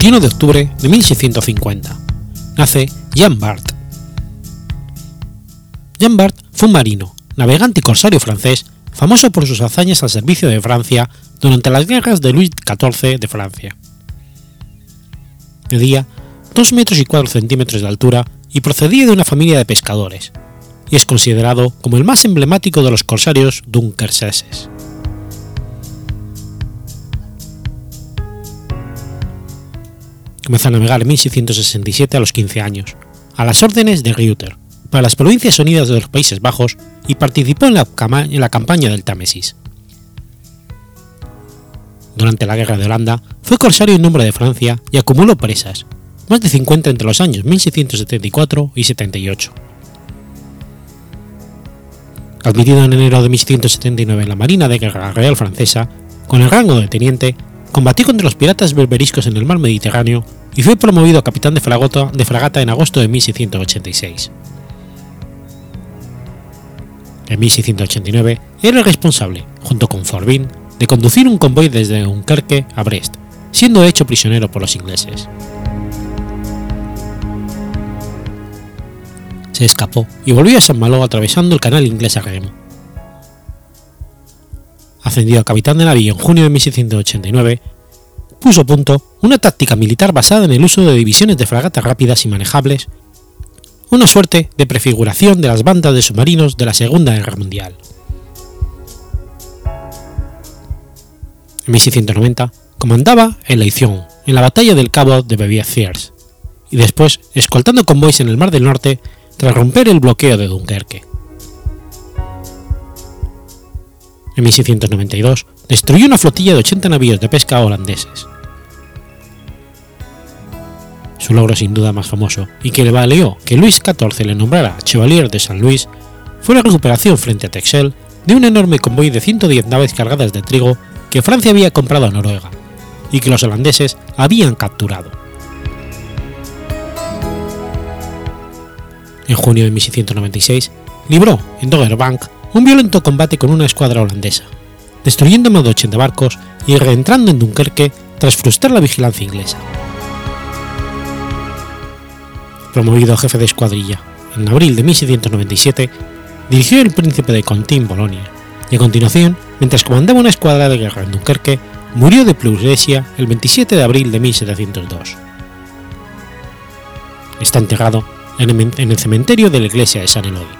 21 de octubre de 1650. Nace Jean Bart. Jean Bart fue un marino, navegante y corsario francés, famoso por sus hazañas al servicio de Francia durante las guerras de Luis XIV de Francia. Medía 2 metros y 4 centímetros de altura y procedía de una familia de pescadores, y es considerado como el más emblemático de los corsarios dunkerseses. Comenzó a navegar en 1667 a los 15 años, a las órdenes de Reuter, para las Provincias Unidas de los Países Bajos y participó en la, en la campaña del Támesis. Durante la Guerra de Holanda fue corsario en nombre de Francia y acumuló presas, más de 50 entre los años 1674 y 78. Admitido en enero de 1679 en la Marina de Guerra Real Francesa, con el rango de teniente, combatió contra los piratas berberiscos en el mar Mediterráneo y fue promovido a capitán de fragata, en agosto de 1686. En 1689 era el responsable, junto con Forbin, de conducir un convoy desde Dunkerque a Brest, siendo hecho prisionero por los ingleses. Se escapó y volvió a San Malo atravesando el canal inglés a remo. Ascendido a capitán de navío en junio de 1689, puso a punto una táctica militar basada en el uso de divisiones de fragatas rápidas y manejables, una suerte de prefiguración de las bandas de submarinos de la Segunda Guerra Mundial. En 1690 comandaba en la Edición, en la batalla del Cabo de Bevier-Thiers, y después escoltando convoys en el Mar del Norte tras romper el bloqueo de Dunkerque. En 1692 destruyó una flotilla de 80 navíos de pesca holandeses. Su logro sin duda más famoso, y que le valió que Luis XIV le nombrara Chevalier de San Luis, fue la recuperación frente a Texel de un enorme convoy de 110 naves cargadas de trigo que Francia había comprado a Noruega, y que los holandeses habían capturado. En junio de 1696, libró en Doggerbank un violento combate con una escuadra holandesa, destruyendo más de 80 barcos y reentrando en Dunkerque tras frustrar la vigilancia inglesa. Promovido jefe de escuadrilla en abril de 1697, dirigió el príncipe de Conti en Bolonia y a continuación, mientras comandaba una escuadra de guerra en Dunkerque, murió de pleuresia el 27 de abril de 1702. Está enterrado en el cementerio de la iglesia de San Eloy.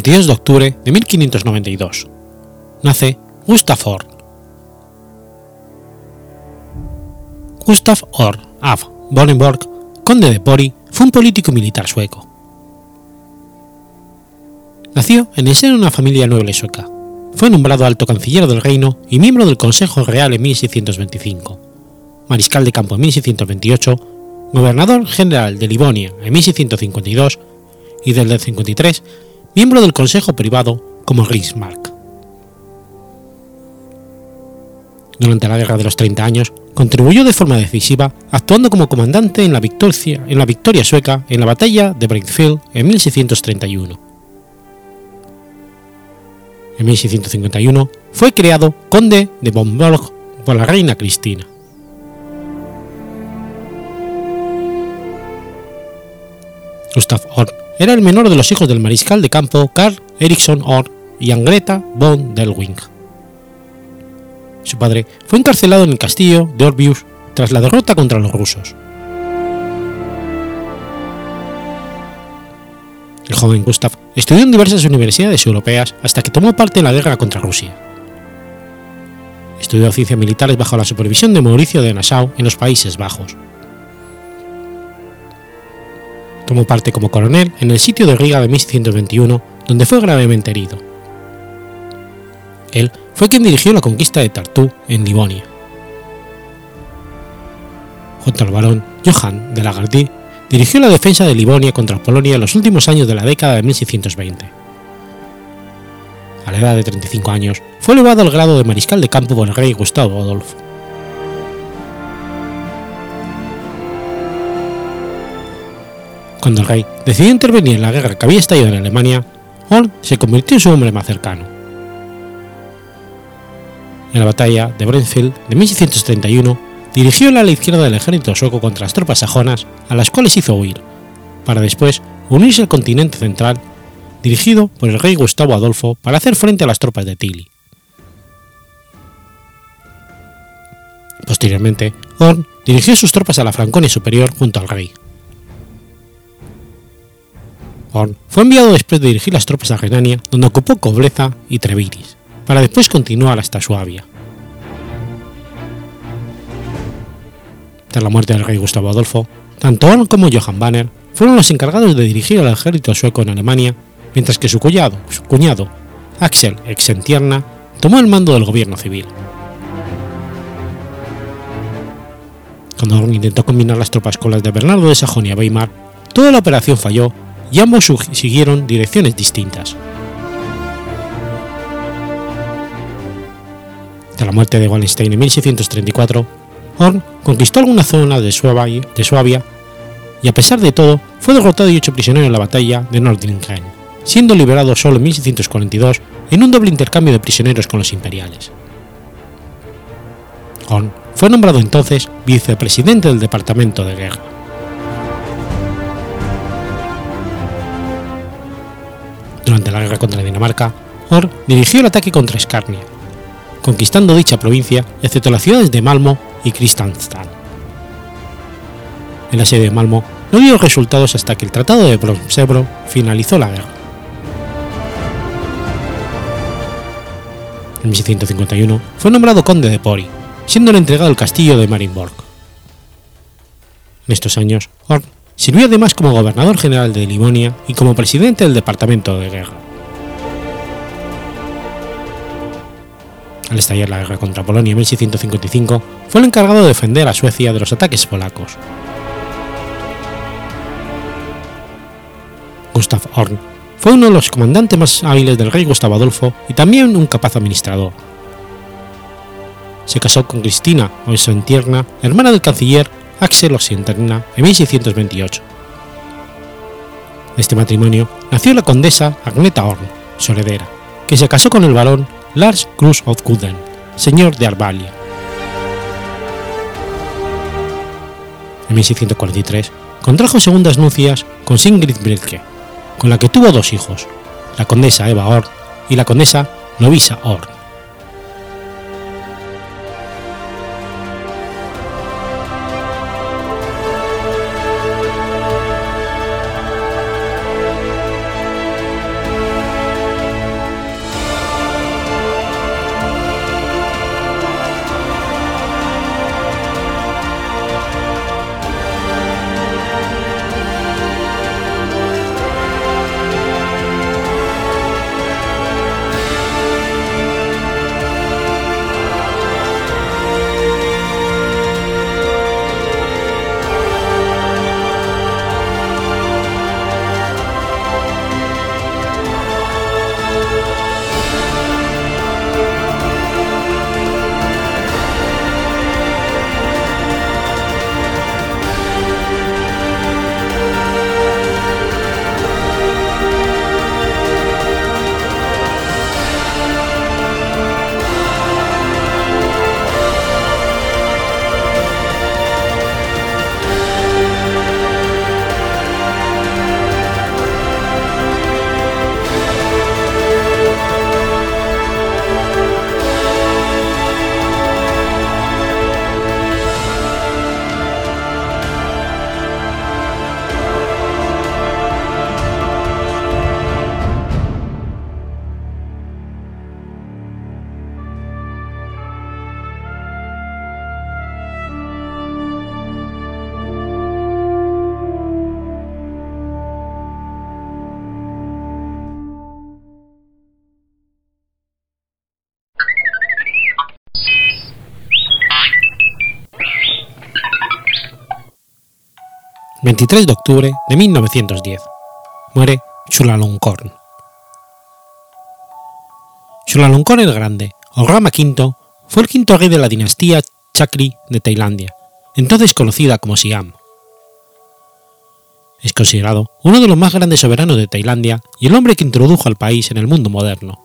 22 de octubre de 1592. Nace Gustav Horn. Gustav Horn af Bonenborg, conde de Pori, fue un político militar sueco. Nació en el seno de una familia noble sueca. Fue nombrado alto canciller del reino y miembro del Consejo Real en 1625, mariscal de campo en 1628, gobernador general de Livonia en 1652 y desde el 53 miembro del Consejo Privado como Riksmark. Durante la Guerra de los Treinta Años contribuyó de forma decisiva actuando como comandante en la victoria, sueca en la batalla de Breitfeld en 1631 en 1651, fue creado conde de Bomborg por la reina Cristina. Gustav Horn era el menor de los hijos del mariscal de campo Carl Eriksson Horn y Angreta von Delwing. Su padre fue encarcelado en el castillo de Orbius tras la derrota contra los rusos. El joven Gustav estudió en diversas universidades europeas hasta que tomó parte en la guerra contra Rusia. Estudió ciencias militares bajo la supervisión de Mauricio de Nassau en los Países Bajos. Tomó parte como coronel en el sitio de Riga de 1621, donde fue gravemente herido. Él fue quien dirigió la conquista de Tartu en Livonia. Junto al barón Johann de Lagardy dirigió la defensa de Livonia contra Polonia en los últimos años de la década de 1620. A la edad de 35 años, fue elevado al grado de mariscal de campo por el rey Gustavo Adolfo. Cuando el rey decidió intervenir en la guerra que había estallado en Alemania, Horn se convirtió en su hombre más cercano. En la batalla de Brenfield de 1631, dirigió el ala izquierda del ejército sueco contra las tropas sajonas, a las cuales hizo huir, para después unirse al continente central, dirigido por el rey Gustavo Adolfo para hacer frente a las tropas de Tilly. Posteriormente, Horn dirigió sus tropas a la Franconia superior junto al rey. Horn fue enviado después de dirigir las tropas a Renania, donde ocupó Cobleza y Treviris, para después continuar hasta Suabia. Tras la muerte del rey Gustavo Adolfo, tanto Horn como Johann Banner fueron los encargados de dirigir al ejército sueco en Alemania, mientras que su cuñado, su cuñado Axel Exentierna, tomó el mando del gobierno civil. Cuando Horn intentó combinar las tropas con las de Bernardo de Sajonia-Weimar, toda la operación falló y ambos siguieron direcciones distintas. Tras la muerte de Wallenstein en 1634, Horn conquistó alguna zona de Suabia, y a pesar de todo fue derrotado y hecho prisionero en la batalla de Nordlingen, siendo liberado solo en 1642 en un doble intercambio de prisioneros con los imperiales. Horn fue nombrado entonces vicepresidente del Departamento de Guerra. Durante la guerra contra Dinamarca, Horn dirigió el ataque contra Escarnia, conquistando dicha provincia, excepto las ciudades de Malmo y Kristianstad. El asedio de Malmo no dio resultados hasta que el Tratado de Bronsebro finalizó la guerra. En 1651 fue nombrado conde de Pori, siendo entregado el castillo de Marienborg. En estos años, Horn sirvió además como gobernador general de Livonia y como presidente del Departamento de Guerra. Al estallar la guerra contra Polonia en 1655, fue el encargado de defender a Suecia de los ataques polacos. Gustav Horn fue uno de los comandantes más hábiles del rey Gustavo Adolfo y también un capaz administrador. Se casó con Cristina Oxentierna, hermana del canciller Axel Oxentierna, en 1628. De este matrimonio nació la condesa Agneta Horn, su heredera, que se casó con el barón Lars Cruz of Kuden, señor de Arbalia. En 1643 contrajo segundas nupcias con Sigrid Brilke, con la que tuvo dos hijos, la condesa Eva Horn y la condesa Lovisa Horn. 23 de octubre de 1910. Muere Chulalongkorn. Chulalongkorn el Grande, o Rama V, fue el quinto rey de la dinastía Chakri de Tailandia, entonces conocida como Siam. Es considerado uno de los más grandes soberanos de Tailandia y el hombre que introdujo al país en el mundo moderno.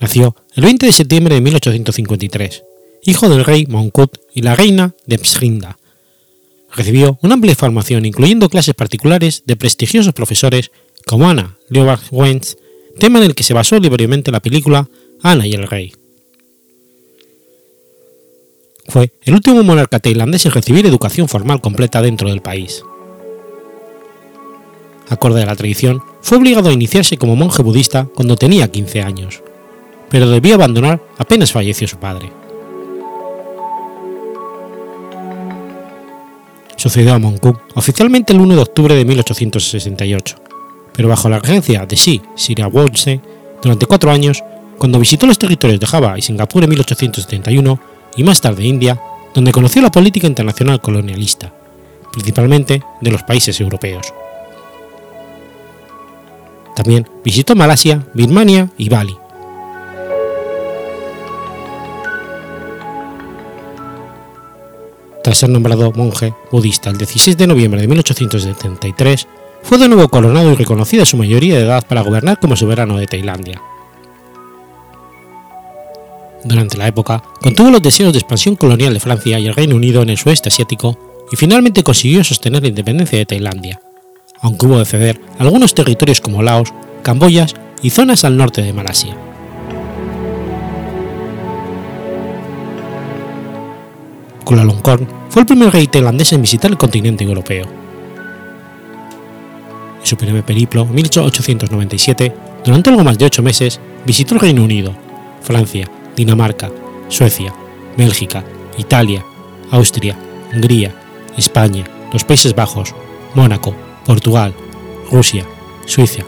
Nació el 20 de septiembre de 1853, hijo del rey Mongkut y la reina de Psrinda. Recibió una amplia formación incluyendo clases particulares de prestigiosos profesores como Anna Leobard Wentz, tema en el que se basó libremente la película Ana y el Rey. Fue el último monarca tailandés en recibir educación formal completa dentro del país. Acorde a la tradición, fue obligado a iniciarse como monje budista cuando tenía 15 años, pero debió abandonar apenas falleció su padre. Sucedió a Mongkut oficialmente el 1 de octubre de 1868, pero bajo la regencia de Shi Sirawonse durante cuatro años, cuando visitó los territorios de Java y Singapur en 1871 y más tarde India, donde conoció la política internacional colonialista, principalmente de los países europeos. También visitó Malasia, Birmania y Bali. Tras ser nombrado monje budista el 16 de noviembre de 1873, fue de nuevo coronado y reconocida su mayoría de edad para gobernar como soberano de Tailandia. Durante la época, contuvo los deseos de expansión colonial de Francia y el Reino Unido en el sudeste asiático y finalmente consiguió sostener la independencia de Tailandia, aunque hubo de ceder algunos territorios como Laos, Camboya y zonas al norte de Malasia. Kuala fue el primer rey tailandés en visitar el continente europeo. En su primer periplo, en 1897, durante algo más de ocho meses, visitó el Reino Unido, Francia, Dinamarca, Suecia, Bélgica, Italia, Austria, Hungría, España, los Países Bajos, Mónaco, Portugal, Rusia, Suiza,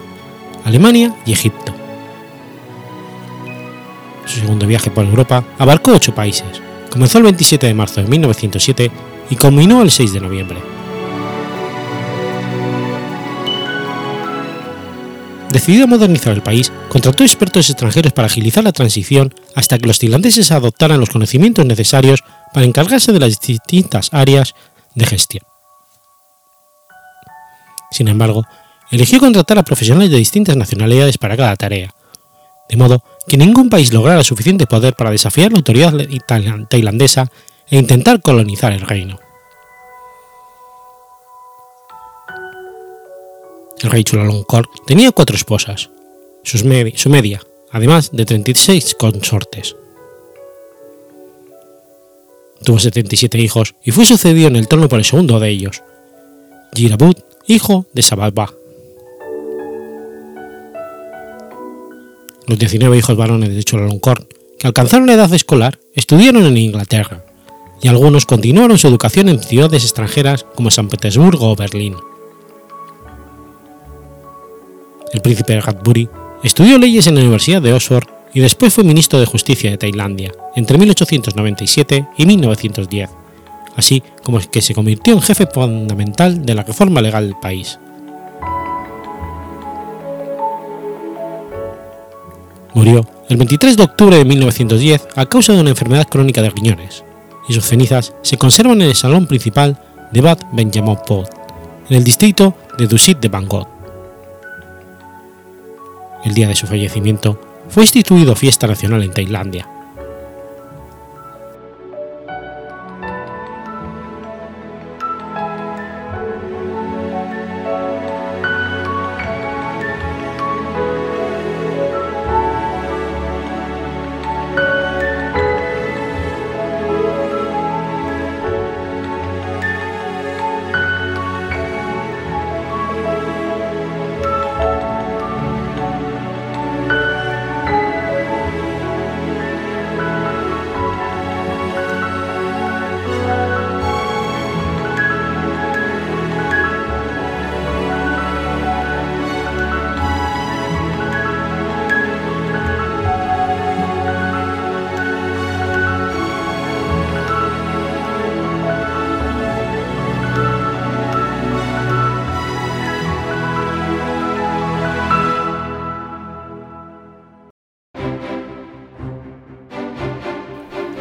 Alemania y Egipto. Su segundo viaje por Europa abarcó ocho países, Comenzó el 27 de marzo de 1907 y culminó el 6 de noviembre. Decidido a modernizar el país, contrató expertos extranjeros para agilizar la transición hasta que los tailandeses adoptaran los conocimientos necesarios para encargarse de las distintas áreas de gestión. Sin embargo, eligió contratar a profesionales de distintas nacionalidades para cada tarea, de modo que ningún país lograra suficiente poder para desafiar la autoridad tailandesa e intentar colonizar el reino. El rey Chulalongkorn tenía cuatro esposas, su media, además de 36 consortes. Tuvo 77 hijos y fue sucedido en el trono por el segundo de ellos, Jirabut, hijo de Sababa. Los 19 hijos varones de Chulalongkorn, que alcanzaron la edad escolar, estudiaron en Inglaterra, y algunos continuaron su educación en ciudades extranjeras como San Petersburgo o Berlín. El príncipe Radbury estudió leyes en la Universidad de Oxford y después fue ministro de Justicia de Tailandia entre 1897 y 1910, así como que se convirtió en jefe fundamental de la reforma legal del país. Murió el 23 de octubre de 1910 a causa de una enfermedad crónica de riñones, y sus cenizas se conservan en el salón principal de Bad Benjamin-Pod, en el distrito de Dusit de Bangkok. El día de su fallecimiento fue instituido fiesta nacional en Tailandia,